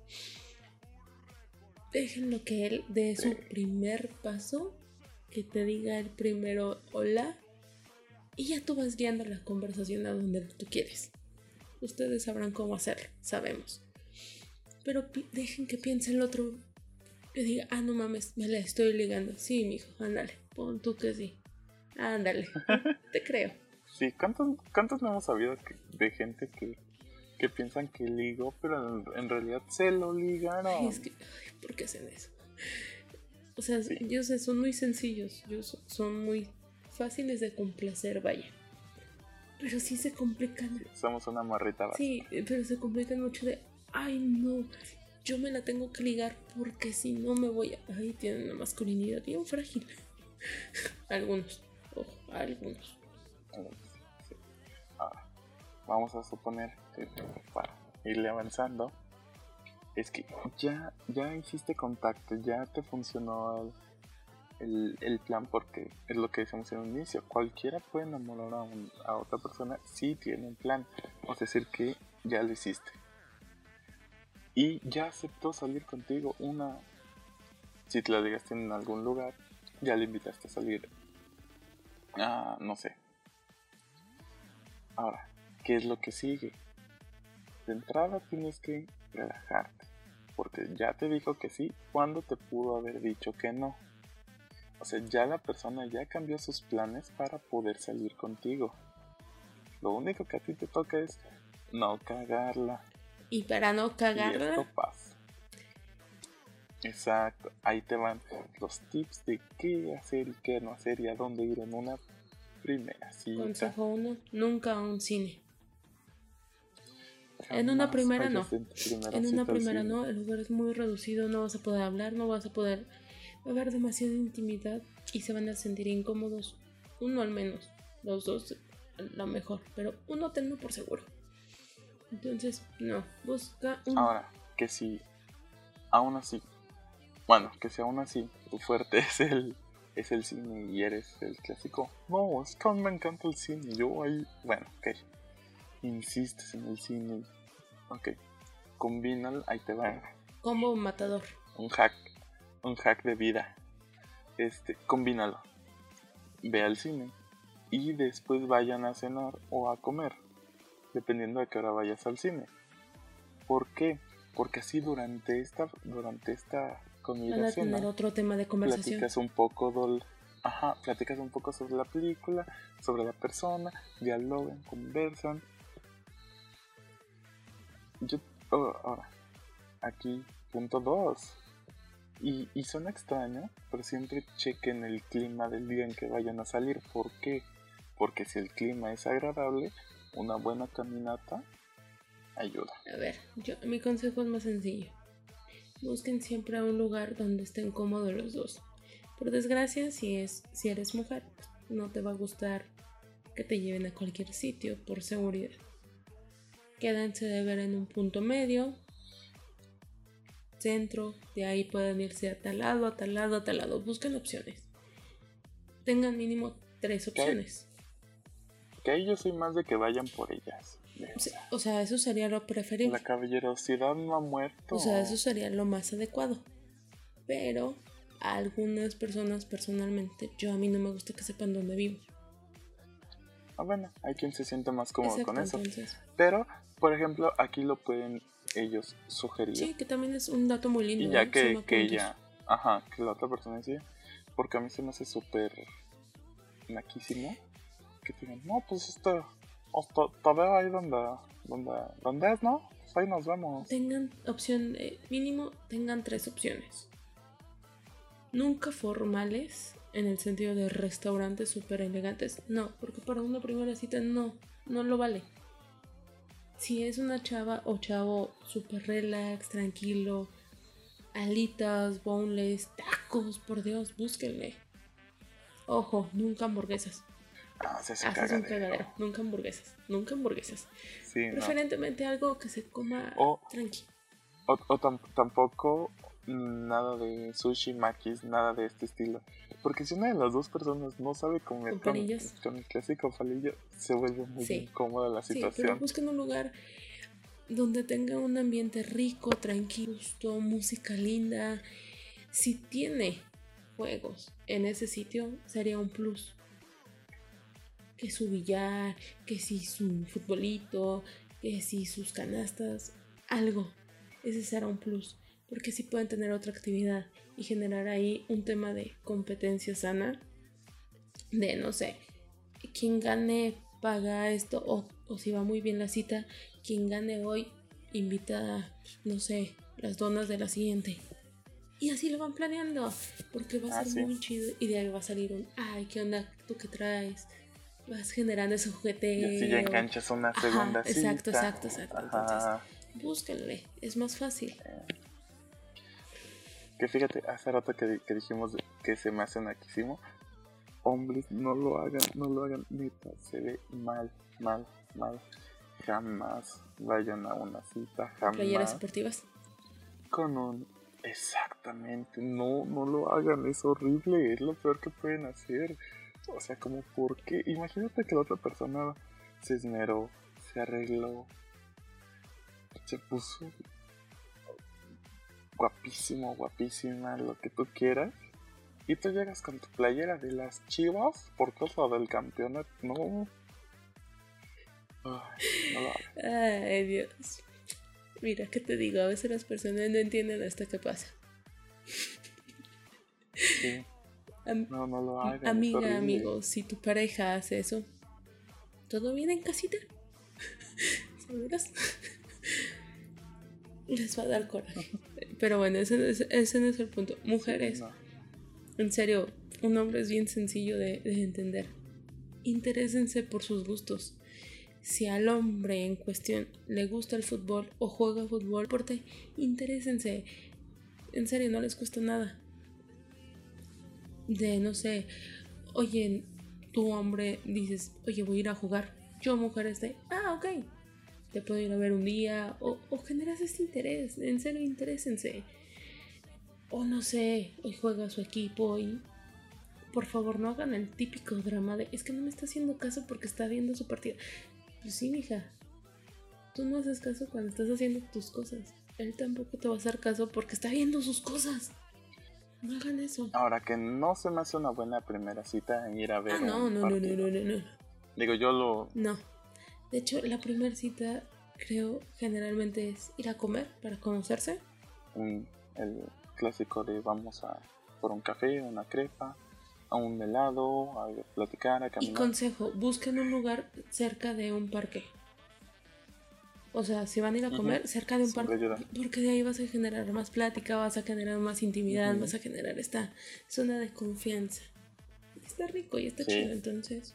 Déjenlo que él dé su primer paso, que te diga el primero hola, y ya tú vas guiando la conversación a donde tú quieres. Ustedes sabrán cómo hacerlo, sabemos. Pero dejen que piense el otro, que diga, ah, no mames, me la estoy ligando. Sí, mijo, ándale, pon tú que sí. Ándale, te creo. Sí, ¿cuántos, cuántos no hemos sabido de gente que, que piensan que ligó, pero en, realidad se lo ligaron? es que, ¿por qué hacen eso? O sea, yo sé, son muy sencillos, yo, son muy fáciles de complacer, vaya. Pero sí se complican. Somos una morrita básica. Sí, pero se complican mucho de, ay no, yo me la tengo que ligar porque si no me voy a... Ay, tienen una masculinidad bien frágil. algunos, ojo, algunos. Ahora, vamos a suponer que para irle avanzando, es que ya, ya hiciste contacto, ya te funcionó el el, plan porque es lo que decíamos en un inicio. Cualquiera puede enamorar a, otra persona si tiene un plan. O decir que ya lo hiciste. Y ya aceptó salir contigo. Una, si te la digaste en algún lugar, ya le invitaste a salir. Ah, no sé. Ahora, ¿qué es lo que sigue? De entrada tienes que relajarte. Porque ya te dijo que sí cuando te pudo haber dicho que no. O sea, ya la persona ya cambió sus planes para poder salir contigo. Lo único que a ti te toca es no cagarla. Y para no cagarla. Y esto pasa. Exacto, ahí te van los tips de qué hacer y qué no hacer y a dónde ir en una primera cita. Consejo uno, nunca a un cine. en una primera no. En, una primera no, el lugar es muy reducido, no vas a poder hablar, no vas a poder haber demasiada intimidad y se van a sentir incómodos. Uno al menos, los dos lo mejor, pero uno tengo por seguro. Entonces, no, busca un... Ahora, que si aún así, bueno, que si aún así tu fuerte es el, es el cine y eres el clásico, no, es que me encanta el cine, yo ahí, bueno, ok, insistes en el cine, ok, combina, ahí te va. Como un matador. Un hack un hack de vida. Este, combínalo. Ve al cine y después vayan a cenar o a comer, dependiendo de qué hora vayas al cine. ¿Por qué? Porque así durante esta durante esta comida tener otro tema de conversación. Platicas un poco dol, ajá, platicas un poco sobre la película, sobre la persona, dialogan, conversan. Yo oh, ahora aquí punto 2 y, y suena extraño, pero siempre chequen el clima del día en que vayan a salir. ¿Por qué? Porque si el clima es agradable, una buena caminata ayuda. A ver, yo, mi consejo es más sencillo. Busquen siempre un lugar donde estén cómodos los dos. Por desgracia, si, es, si eres mujer, no te va a gustar que te lleven a cualquier sitio por seguridad. Quédense de ver en un punto medio, centro, de ahí pueden irse a tal lado, a tal lado, a tal lado. Busquen opciones. Tengan mínimo tres opciones. Que ahí yo soy más de que vayan por ellas. O sea, eso sería lo preferible. La caballerosidad no ha muerto. O sea, eso sería lo más adecuado. Pero a algunas personas personalmente, yo a mí no me gusta que sepan dónde vivo. Ah, bueno, hay quien se siente más cómodo con eso. Pero, por ejemplo, aquí lo pueden ellos sugerían. Sí, que también es un dato muy lindo. Y ya que, que ella, ajá, que la otra persona decía, porque a mí se me hace súper naquísimo que digan, no, pues esto, te veo ahí donde, donde, es, ¿no? Pues ahí nos vemos. Tengan opción, eh, mínimo tengan tres opciones. Nunca formales, en el sentido de restaurantes súper elegantes, no, porque para una primera cita no, no lo vale si es una chava o chavo super relax, tranquilo, alitas, boneless, tacos, por Dios, búsquenle. Ojo, nunca hamburguesas. Ah, se hace un cagadero. Nunca hamburguesas. Nunca hamburguesas. Sí, no. Preferentemente algo que se coma O- tranqui. O, o tam- tampoco nada de sushi, makis, nada de este estilo. Porque si una de las dos personas no sabe comer Con con, el clásico palillo, se vuelve muy Sí. incómoda la Sí, pero situación. busquen un lugar donde tenga un ambiente rico, tranquilo, justo, música linda. Si tiene juegos en ese sitio, sería un plus. Que su billar, que si su futbolito, que si sus canastas, algo. Ese será un plus. Porque si pueden tener otra actividad y generar ahí un tema de competencia sana. De no sé, quien gane paga esto o, o si va muy bien la cita, quien gane hoy invita, no sé, las donas de la siguiente. Y así lo van planeando, porque va a Ah, ser sí. muy chido y de ahí va a salir un, ay, ¿qué onda? ¿Tú qué traes? Vas generando ese Y jugueteo. así ya enganchas una Ajá, segunda cita. exacto, exacto, exacto. Ajá. Búsquenle, es más fácil. Que fíjate, hace rato que, que dijimos que se me hace naquísimo. Hombres, no lo hagan, no lo hagan, neta, se ve mal, mal, mal. Jamás vayan a una cita, Playeras jamás. deportivas. Con un... Exactamente, no, no lo hagan, es horrible, es lo peor que pueden hacer. O sea, como, ¿por qué? Imagínate que la otra persona se esmeró, se arregló, se puso guapísimo, guapísima, lo que tú quieras. Y tú llegas con tu playera de las chivas por cosa del campeonato. No. Ay, no lo. Ay, Dios. Mira, ¿qué te digo? A veces las personas no entienden hasta qué pasa. Sí, Am- no, no lo hagan. es Amiga, amigo, si tu pareja hace eso, ¿todo bien en casita? ¿Seguras? Les va a dar coraje. Pero bueno, ese, no es- ese no es el punto. Mujeres, No. en serio, un hombre es bien sencillo de, de entender. Interésense por sus gustos. Si al hombre en cuestión le gusta el fútbol o juega fútbol, deporte, interésense. En serio, no les cuesta nada. De, no sé, oye, tu hombre dices, oye, voy a ir a jugar. Yo, mujer, es de, ah, ok. Te puedo ir a ver un día. O, o generas este interés. En serio, interésense. O no sé, hoy juega su equipo y por favor no hagan el típico drama de es que no me está haciendo caso porque está viendo su partida. Pues sí, mija. Tú no haces caso cuando estás haciendo tus cosas. Él tampoco te va a hacer caso porque está viendo sus cosas. No hagan eso. Ahora que no se me hace una buena primera cita en ir a ver. Ah, no, un no, no, no, no, no. Digo, yo lo. No. De hecho, la primera cita creo generalmente es ir a comer para conocerse. un- el clásico de vamos a por un café, una crepa, a un helado, a platicar, a Y caminar. consejo, busquen un lugar cerca de un parque. O sea, si van a ir a comer, cerca de un parque. Porque de ahí vas a generar más plática, vas a generar más intimidad, vas a generar esta zona de confianza. Está rico y está Sí. chido, entonces.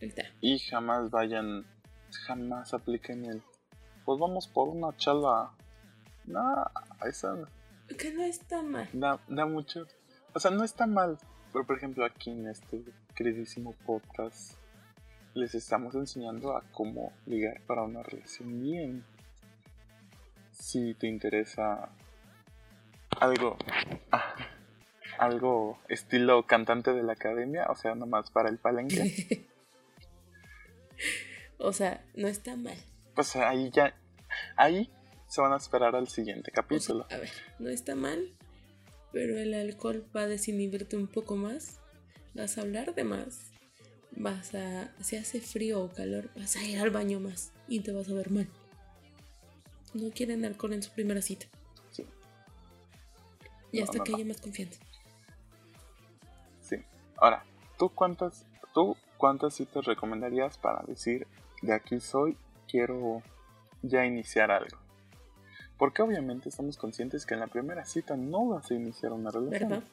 Ahí está. Y jamás vayan, jamás apliquen el. Pues vamos por una chala. No, esa Que no está mal. da, da mucho. O sea, no está mal. Pero por ejemplo, aquí en este queridísimo podcast les estamos enseñando a cómo ligar para una relación bien. Si te interesa algo, ah, algo estilo cantante de la academia, o sea, nomás para el palenque, o sea, no está mal. pues ahí ya, ahí se van a esperar al siguiente O sea, capítulo. a ver, no está mal, pero el alcohol va a desinhibirte un poco más. Vas a hablar de más. Vas a. Si hace frío o calor, vas a ir al baño más y te vas a ver mal. No quieren alcohol en su primera cita. Sí. Y No, hasta no, que no. haya más confianza. Sí. Ahora, ¿tú cuántas, tú cuántas citas recomendarías para decir de aquí soy, quiero ya iniciar algo? Porque obviamente estamos conscientes que en la primera cita no vas a iniciar una relación. ¿Verdad?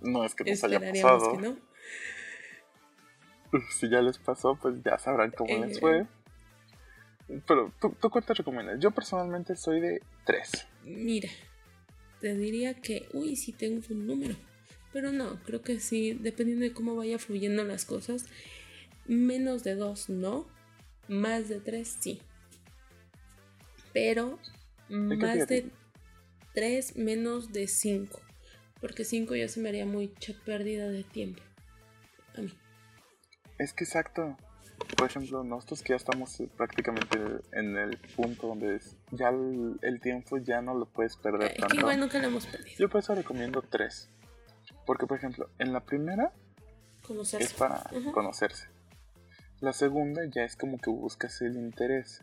No es que nos haya pasado. que no. Si ya les pasó, pues ya sabrán cómo Eh, les fue. Pero, ¿tú, ¿tú cuántas recomiendas? Yo personalmente soy de tres. Mira, te diría que, uy, sí tengo un número. Pero no, creo que sí, dependiendo de cómo vaya fluyendo las cosas, menos de dos no, más de tres sí. Pero más de tres menos de cinco. Porque cinco ya se me haría mucha pérdida de tiempo. A mí. Es que exacto. Por ejemplo, nosotros que ya estamos prácticamente en el punto donde ya el, tiempo ya no lo puedes perder tanto. Que igual nunca lo hemos perdido. Yo por eso recomiendo tres. Porque, por ejemplo, en la primera es para conocerse. La segunda ya es como que buscas el interés.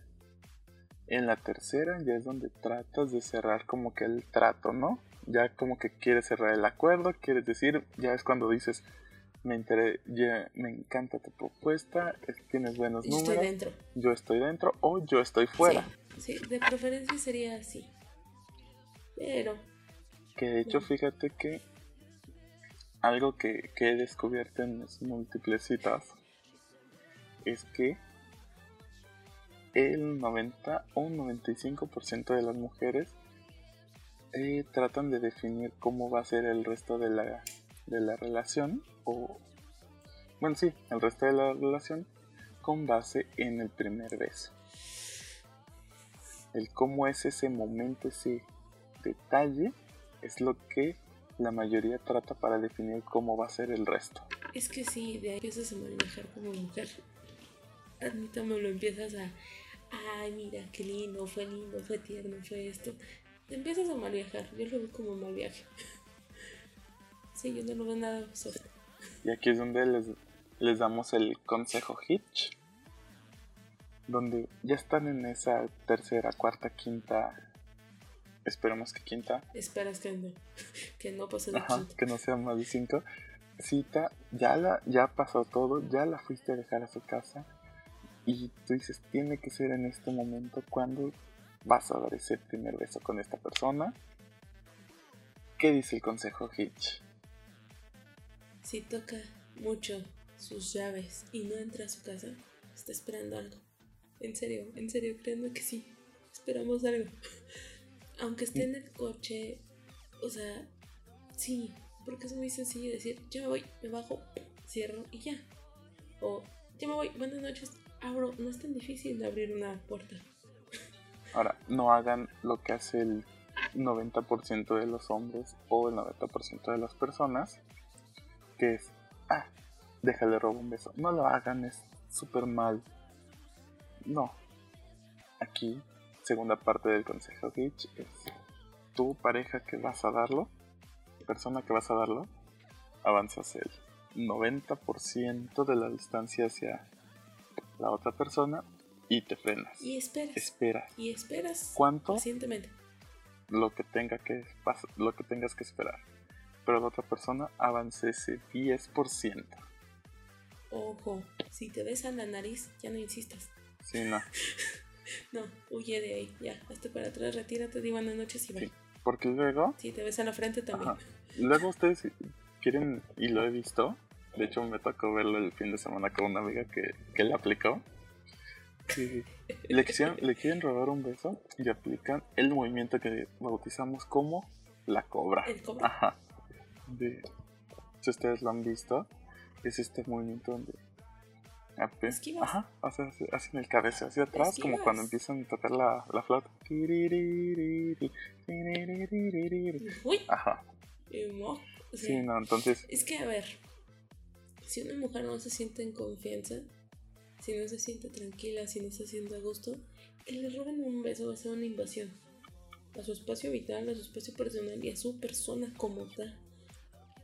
En la tercera ya es donde tratas de cerrar como que el trato, ¿no? Ya como que quieres cerrar el acuerdo, quieres decir, ya es cuando dices, me, ya, me encanta tu propuesta, tienes buenos números. Estoy dentro. Yo estoy dentro o yo estoy fuera. Sí, de preferencia sería así. Pero... Que de hecho fíjate que algo que, que he descubierto en mis múltiples citas es que el 90 o un 95% de las mujeres eh, tratan de definir cómo va a ser el resto de la, de la relación o bueno sí el resto de la relación con base en el primer beso el cómo es ese momento ese detalle es lo que la mayoría trata para definir cómo va a ser el resto es que sí de ahí empiezas a manejar como mujer admítame lo empiezas a ay, mira, qué lindo, fue lindo, fue tierno, fue esto. Empiezas a mal viajar. Yo lo veo como mal viaje. Sí, yo no lo veo nada. Y aquí es donde les, les damos el consejo Hitch. Donde ya están en esa tercera, cuarta, quinta. Esperemos que quinta. Esperas que no, que no pase de Ajá, Que no sea más de cinco. Cita, ya la, ya pasó todo, ya la fuiste a dejar a su casa y tú dices, tiene que ser en este momento cuando vas a dar ese primer beso con esta persona. ¿Qué dice el consejo Hitch? Si toca mucho sus llaves y no entra a su casa, está esperando algo. En serio, en serio, créanme que sí. Esperamos algo. Aunque esté en el coche, o sea, sí, porque es muy sencillo decir, yo me voy, me bajo, cierro y ya. O, yo me voy, buenas noches, abro, no es tan difícil de abrir una puerta. Ahora, no hagan lo que hace el 90% de los hombres o el 90% de las personas, que es, ah, déjale robo un beso. No lo hagan, es súper mal. No. Aquí, segunda parte del consejo Hitch es tu pareja que vas a darlo, persona que vas a darlo, avanzas el 90% de la distancia hacia la otra persona y te frenas. Y esperas. Esperas. Y esperas. ¿Cuánto? Pacientemente. Lo que, tenga que, lo que tengas que esperar. Pero la otra persona avance ese 10%. Ojo, si te besan la nariz, ya no insistas. Sí, no. no, huye de ahí, ya. Hazte para atrás, retírate, di buenas noches y va. Sí, porque luego. Si te besan la frente también. Luego ustedes quieren, y lo he visto, de hecho, me tocó verlo el fin de semana con una amiga que, que le aplicó. Y le, quisieron, le quieren robar un beso y aplican el movimiento que bautizamos como la cobra. El cobra. Ajá. Si ustedes lo han visto, es este movimiento donde Esquivas. Ajá, hacen el cabeza hacia atrás, como cuando empiezan a tocar la, la flauta. Uy. Ajá. sí, no, entonces. Es que, a ver, si una mujer no se siente en confianza, si no se siente tranquila, si no se siente a gusto, que le roben un beso va a ser una invasión a su espacio vital, a su espacio personal y a su persona como tal.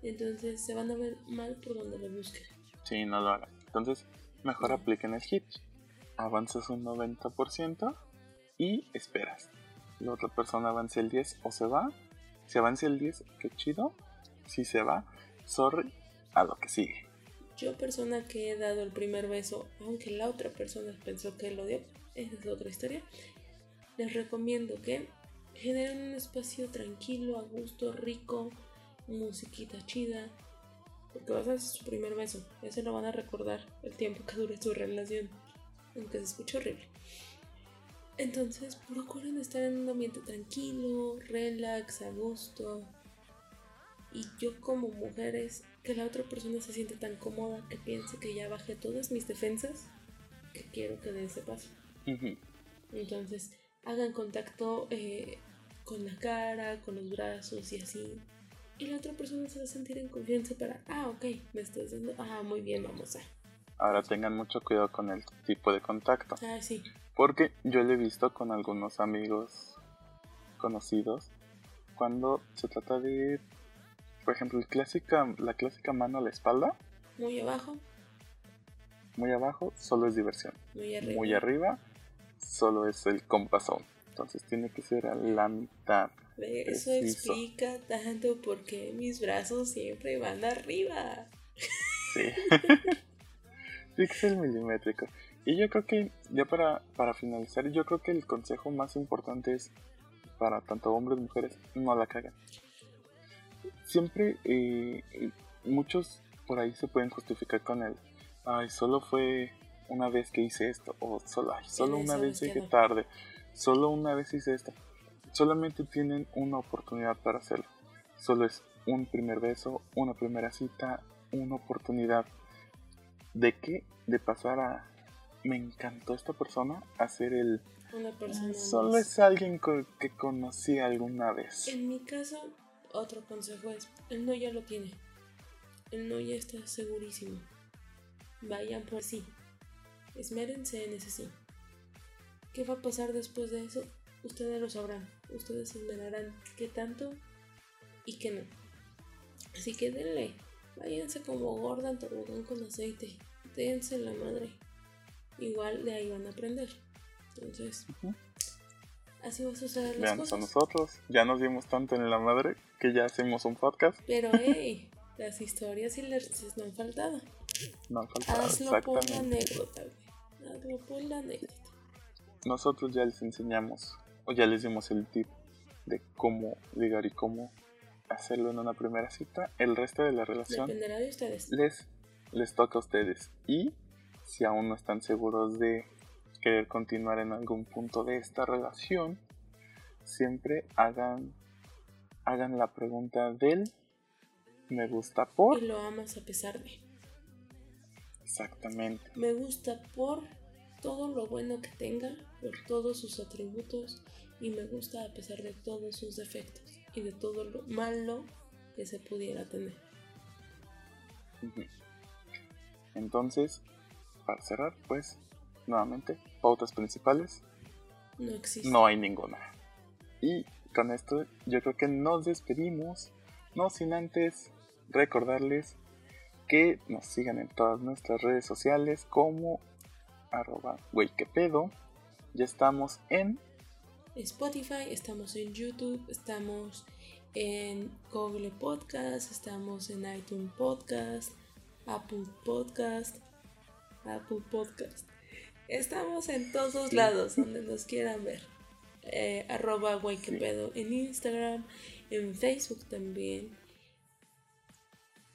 Entonces se van a ver mal por donde lo busquen. Sí, no lo hagan. Entonces, mejor apliquen el hit. Avanzas un 90% y esperas. La otra persona avance el 10 o se va. Si avanza el 10, qué chido. Si se va, sorry, a lo que sigue. Yo persona que he dado el primer beso, aunque la otra persona pensó que lo dio, esa es otra historia, les recomiendo que generen un espacio tranquilo, a gusto, rico, musiquita chida, porque vas a hacer su primer beso, eso lo van a recordar el tiempo que dure su relación, aunque se escuche horrible. Entonces, procuren estar en un ambiente tranquilo, relax, a gusto. Y yo como mujer es que la otra persona se siente tan cómoda que piense que ya bajé todas mis defensas que quiero que dé ese paso. Entonces, hagan contacto eh, con la cara, con los brazos y así. Y la otra persona se va a sentir en confianza para, ah, ok, me estás dando, ah, muy bien, vamos a. Ahora tengan mucho cuidado con el tipo de contacto. Ah, sí. Porque yo lo he visto con algunos amigos conocidos cuando se trata de, por ejemplo, el clásica, la clásica mano a la espalda, Muy abajo, muy abajo, solo es diversión. muy arriba. Muy arriba, solo es el compasón. Entonces tiene que ser a la mitad. Eso Preciso. explica tanto por qué mis brazos siempre van arriba. Sí. Pixel milimétrico. Y yo creo que, ya para, para finalizar, yo creo que el consejo más importante es para tanto hombres como mujeres, no la cagan. Siempre, eh, muchos por ahí se pueden justificar con el, ay, solo fue una vez que hice esto, o solo, ay, solo una vez llegué tarde, solo una vez hice esto. Solamente tienen una oportunidad para hacerlo. Solo es un primer beso, una primera cita, una oportunidad. ¿De qué? De pasar a me encantó esta persona a ser el Una persona. solo más. es alguien que conocí alguna vez. En mi caso, otro consejo es, el no ya lo tiene. El no ya está segurísimo. Vayan por sí. Esmérense en ese sí. ¿Qué va a pasar después de eso? Ustedes lo sabrán. Ustedes esmerarán qué tanto y qué no. Así que denle. Váyanse como gorda en tobogán con aceite. Dense la madre. Igual de ahí van a aprender. Entonces, así va a suceder las Veanos a cosas. nosotros, ya nos dimos tanto en la madre que ya hacemos un podcast. Pero hey, las historias y las risas no han faltado. No falta Hazlo por la exactamente. anécdota, güey. Hazlo por la anécdota. Nosotros ya les enseñamos ya les dimos el tip de cómo ligar y cómo hacerlo en una primera cita. El resto de la relación Dependerá de ustedes. les, les toca a ustedes. Y si aún no están seguros de querer continuar en algún punto de esta relación, siempre hagan, hagan la pregunta del me gusta Y por. lo amas a pesar de. Exactamente. Me gusta por todo lo bueno que tenga, por todos sus atributos. Y me gusta a pesar de todos sus defectos. Y de todo lo malo que se pudiera tener. Entonces, para cerrar, pues, nuevamente, pautas principales, No existe. no hay ninguna. Y con esto yo creo que nos despedimos, no sin antes recordarles que nos sigan en todas nuestras redes sociales como arroba güey, pedo. Ya estamos en Spotify, estamos en YouTube, estamos en Google Podcast, estamos en iTunes Podcast, Apple Podcast, Apple Podcast. Estamos en todos Sí. lados donde nos quieran ver. Eh, arroba que pedo en Instagram, en Facebook también.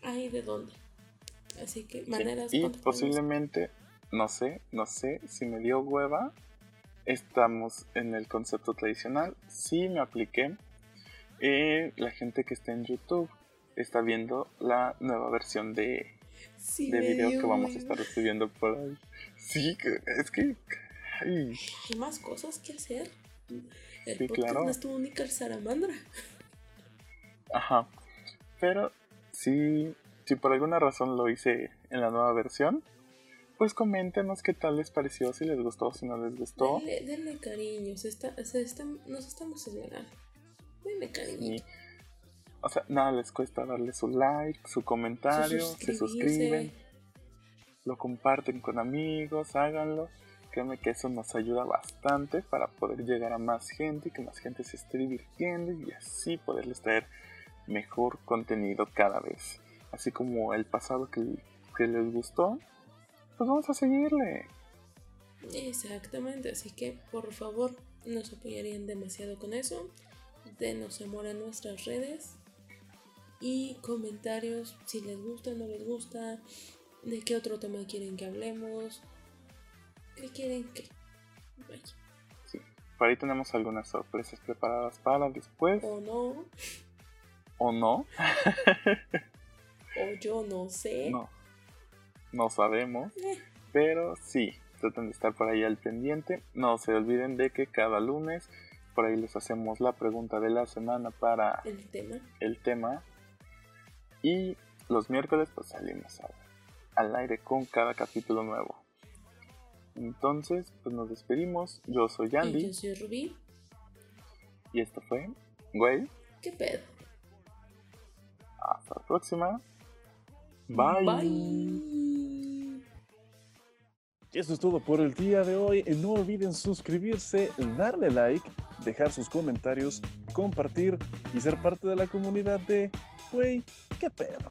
Hay de dónde. Así que Sí, maneras y contactarnos. posiblemente, no sé, no sé si me dio hueva. Estamos en el concepto tradicional. Sí me apliqué. Eh, la gente que está en YouTube está viendo la nueva versión de, Sí, de video que vamos a estar subiendo por ahí. Sí, es que. ay, Hay más cosas que hacer. El Sí, claro. no es tu única salamandra. ajá. Pero si, si por alguna razón lo hice en la nueva versión, pues coméntenos qué tal les pareció, si les gustó, si no les gustó. Denle, denle cariño, se está, se está- nos estamos esmerando. Denle cariño. o sea, nada les cuesta darle su like, su comentario, se suscriben, lo comparten con amigos, háganlo. Créanme que eso nos ayuda bastante para poder llegar a más gente y que más gente se esté divirtiendo y así poderles traer mejor contenido cada vez. Así como el pasado que, que les gustó, pues vamos a seguirle. Exactamente, así que por favor nos apoyarían demasiado con eso. Denos amor en nuestras redes y comentarios si les gusta o no les gusta, de qué otro tema quieren que hablemos, qué quieren que. Vaya, Por ahí tenemos algunas sorpresas preparadas para después o no. o no. o yo no sé. No, no sabemos. Pero sí, traten de estar por ahí al pendiente. No se olviden de que cada lunes por ahí les hacemos la pregunta de la semana para El tema. el tema. Y los miércoles pues salimos al aire con cada capítulo nuevo. Entonces, pues nos despedimos. Yo soy Y Andy yo soy Rubí. y esto fue Güey. ¿Qué pedo? Hasta la próxima. Bye. Bye. Eso es todo por el día de hoy. No olviden suscribirse, darle like, dejar sus comentarios, compartir y ser parte de la comunidad de Güey, qué pedo.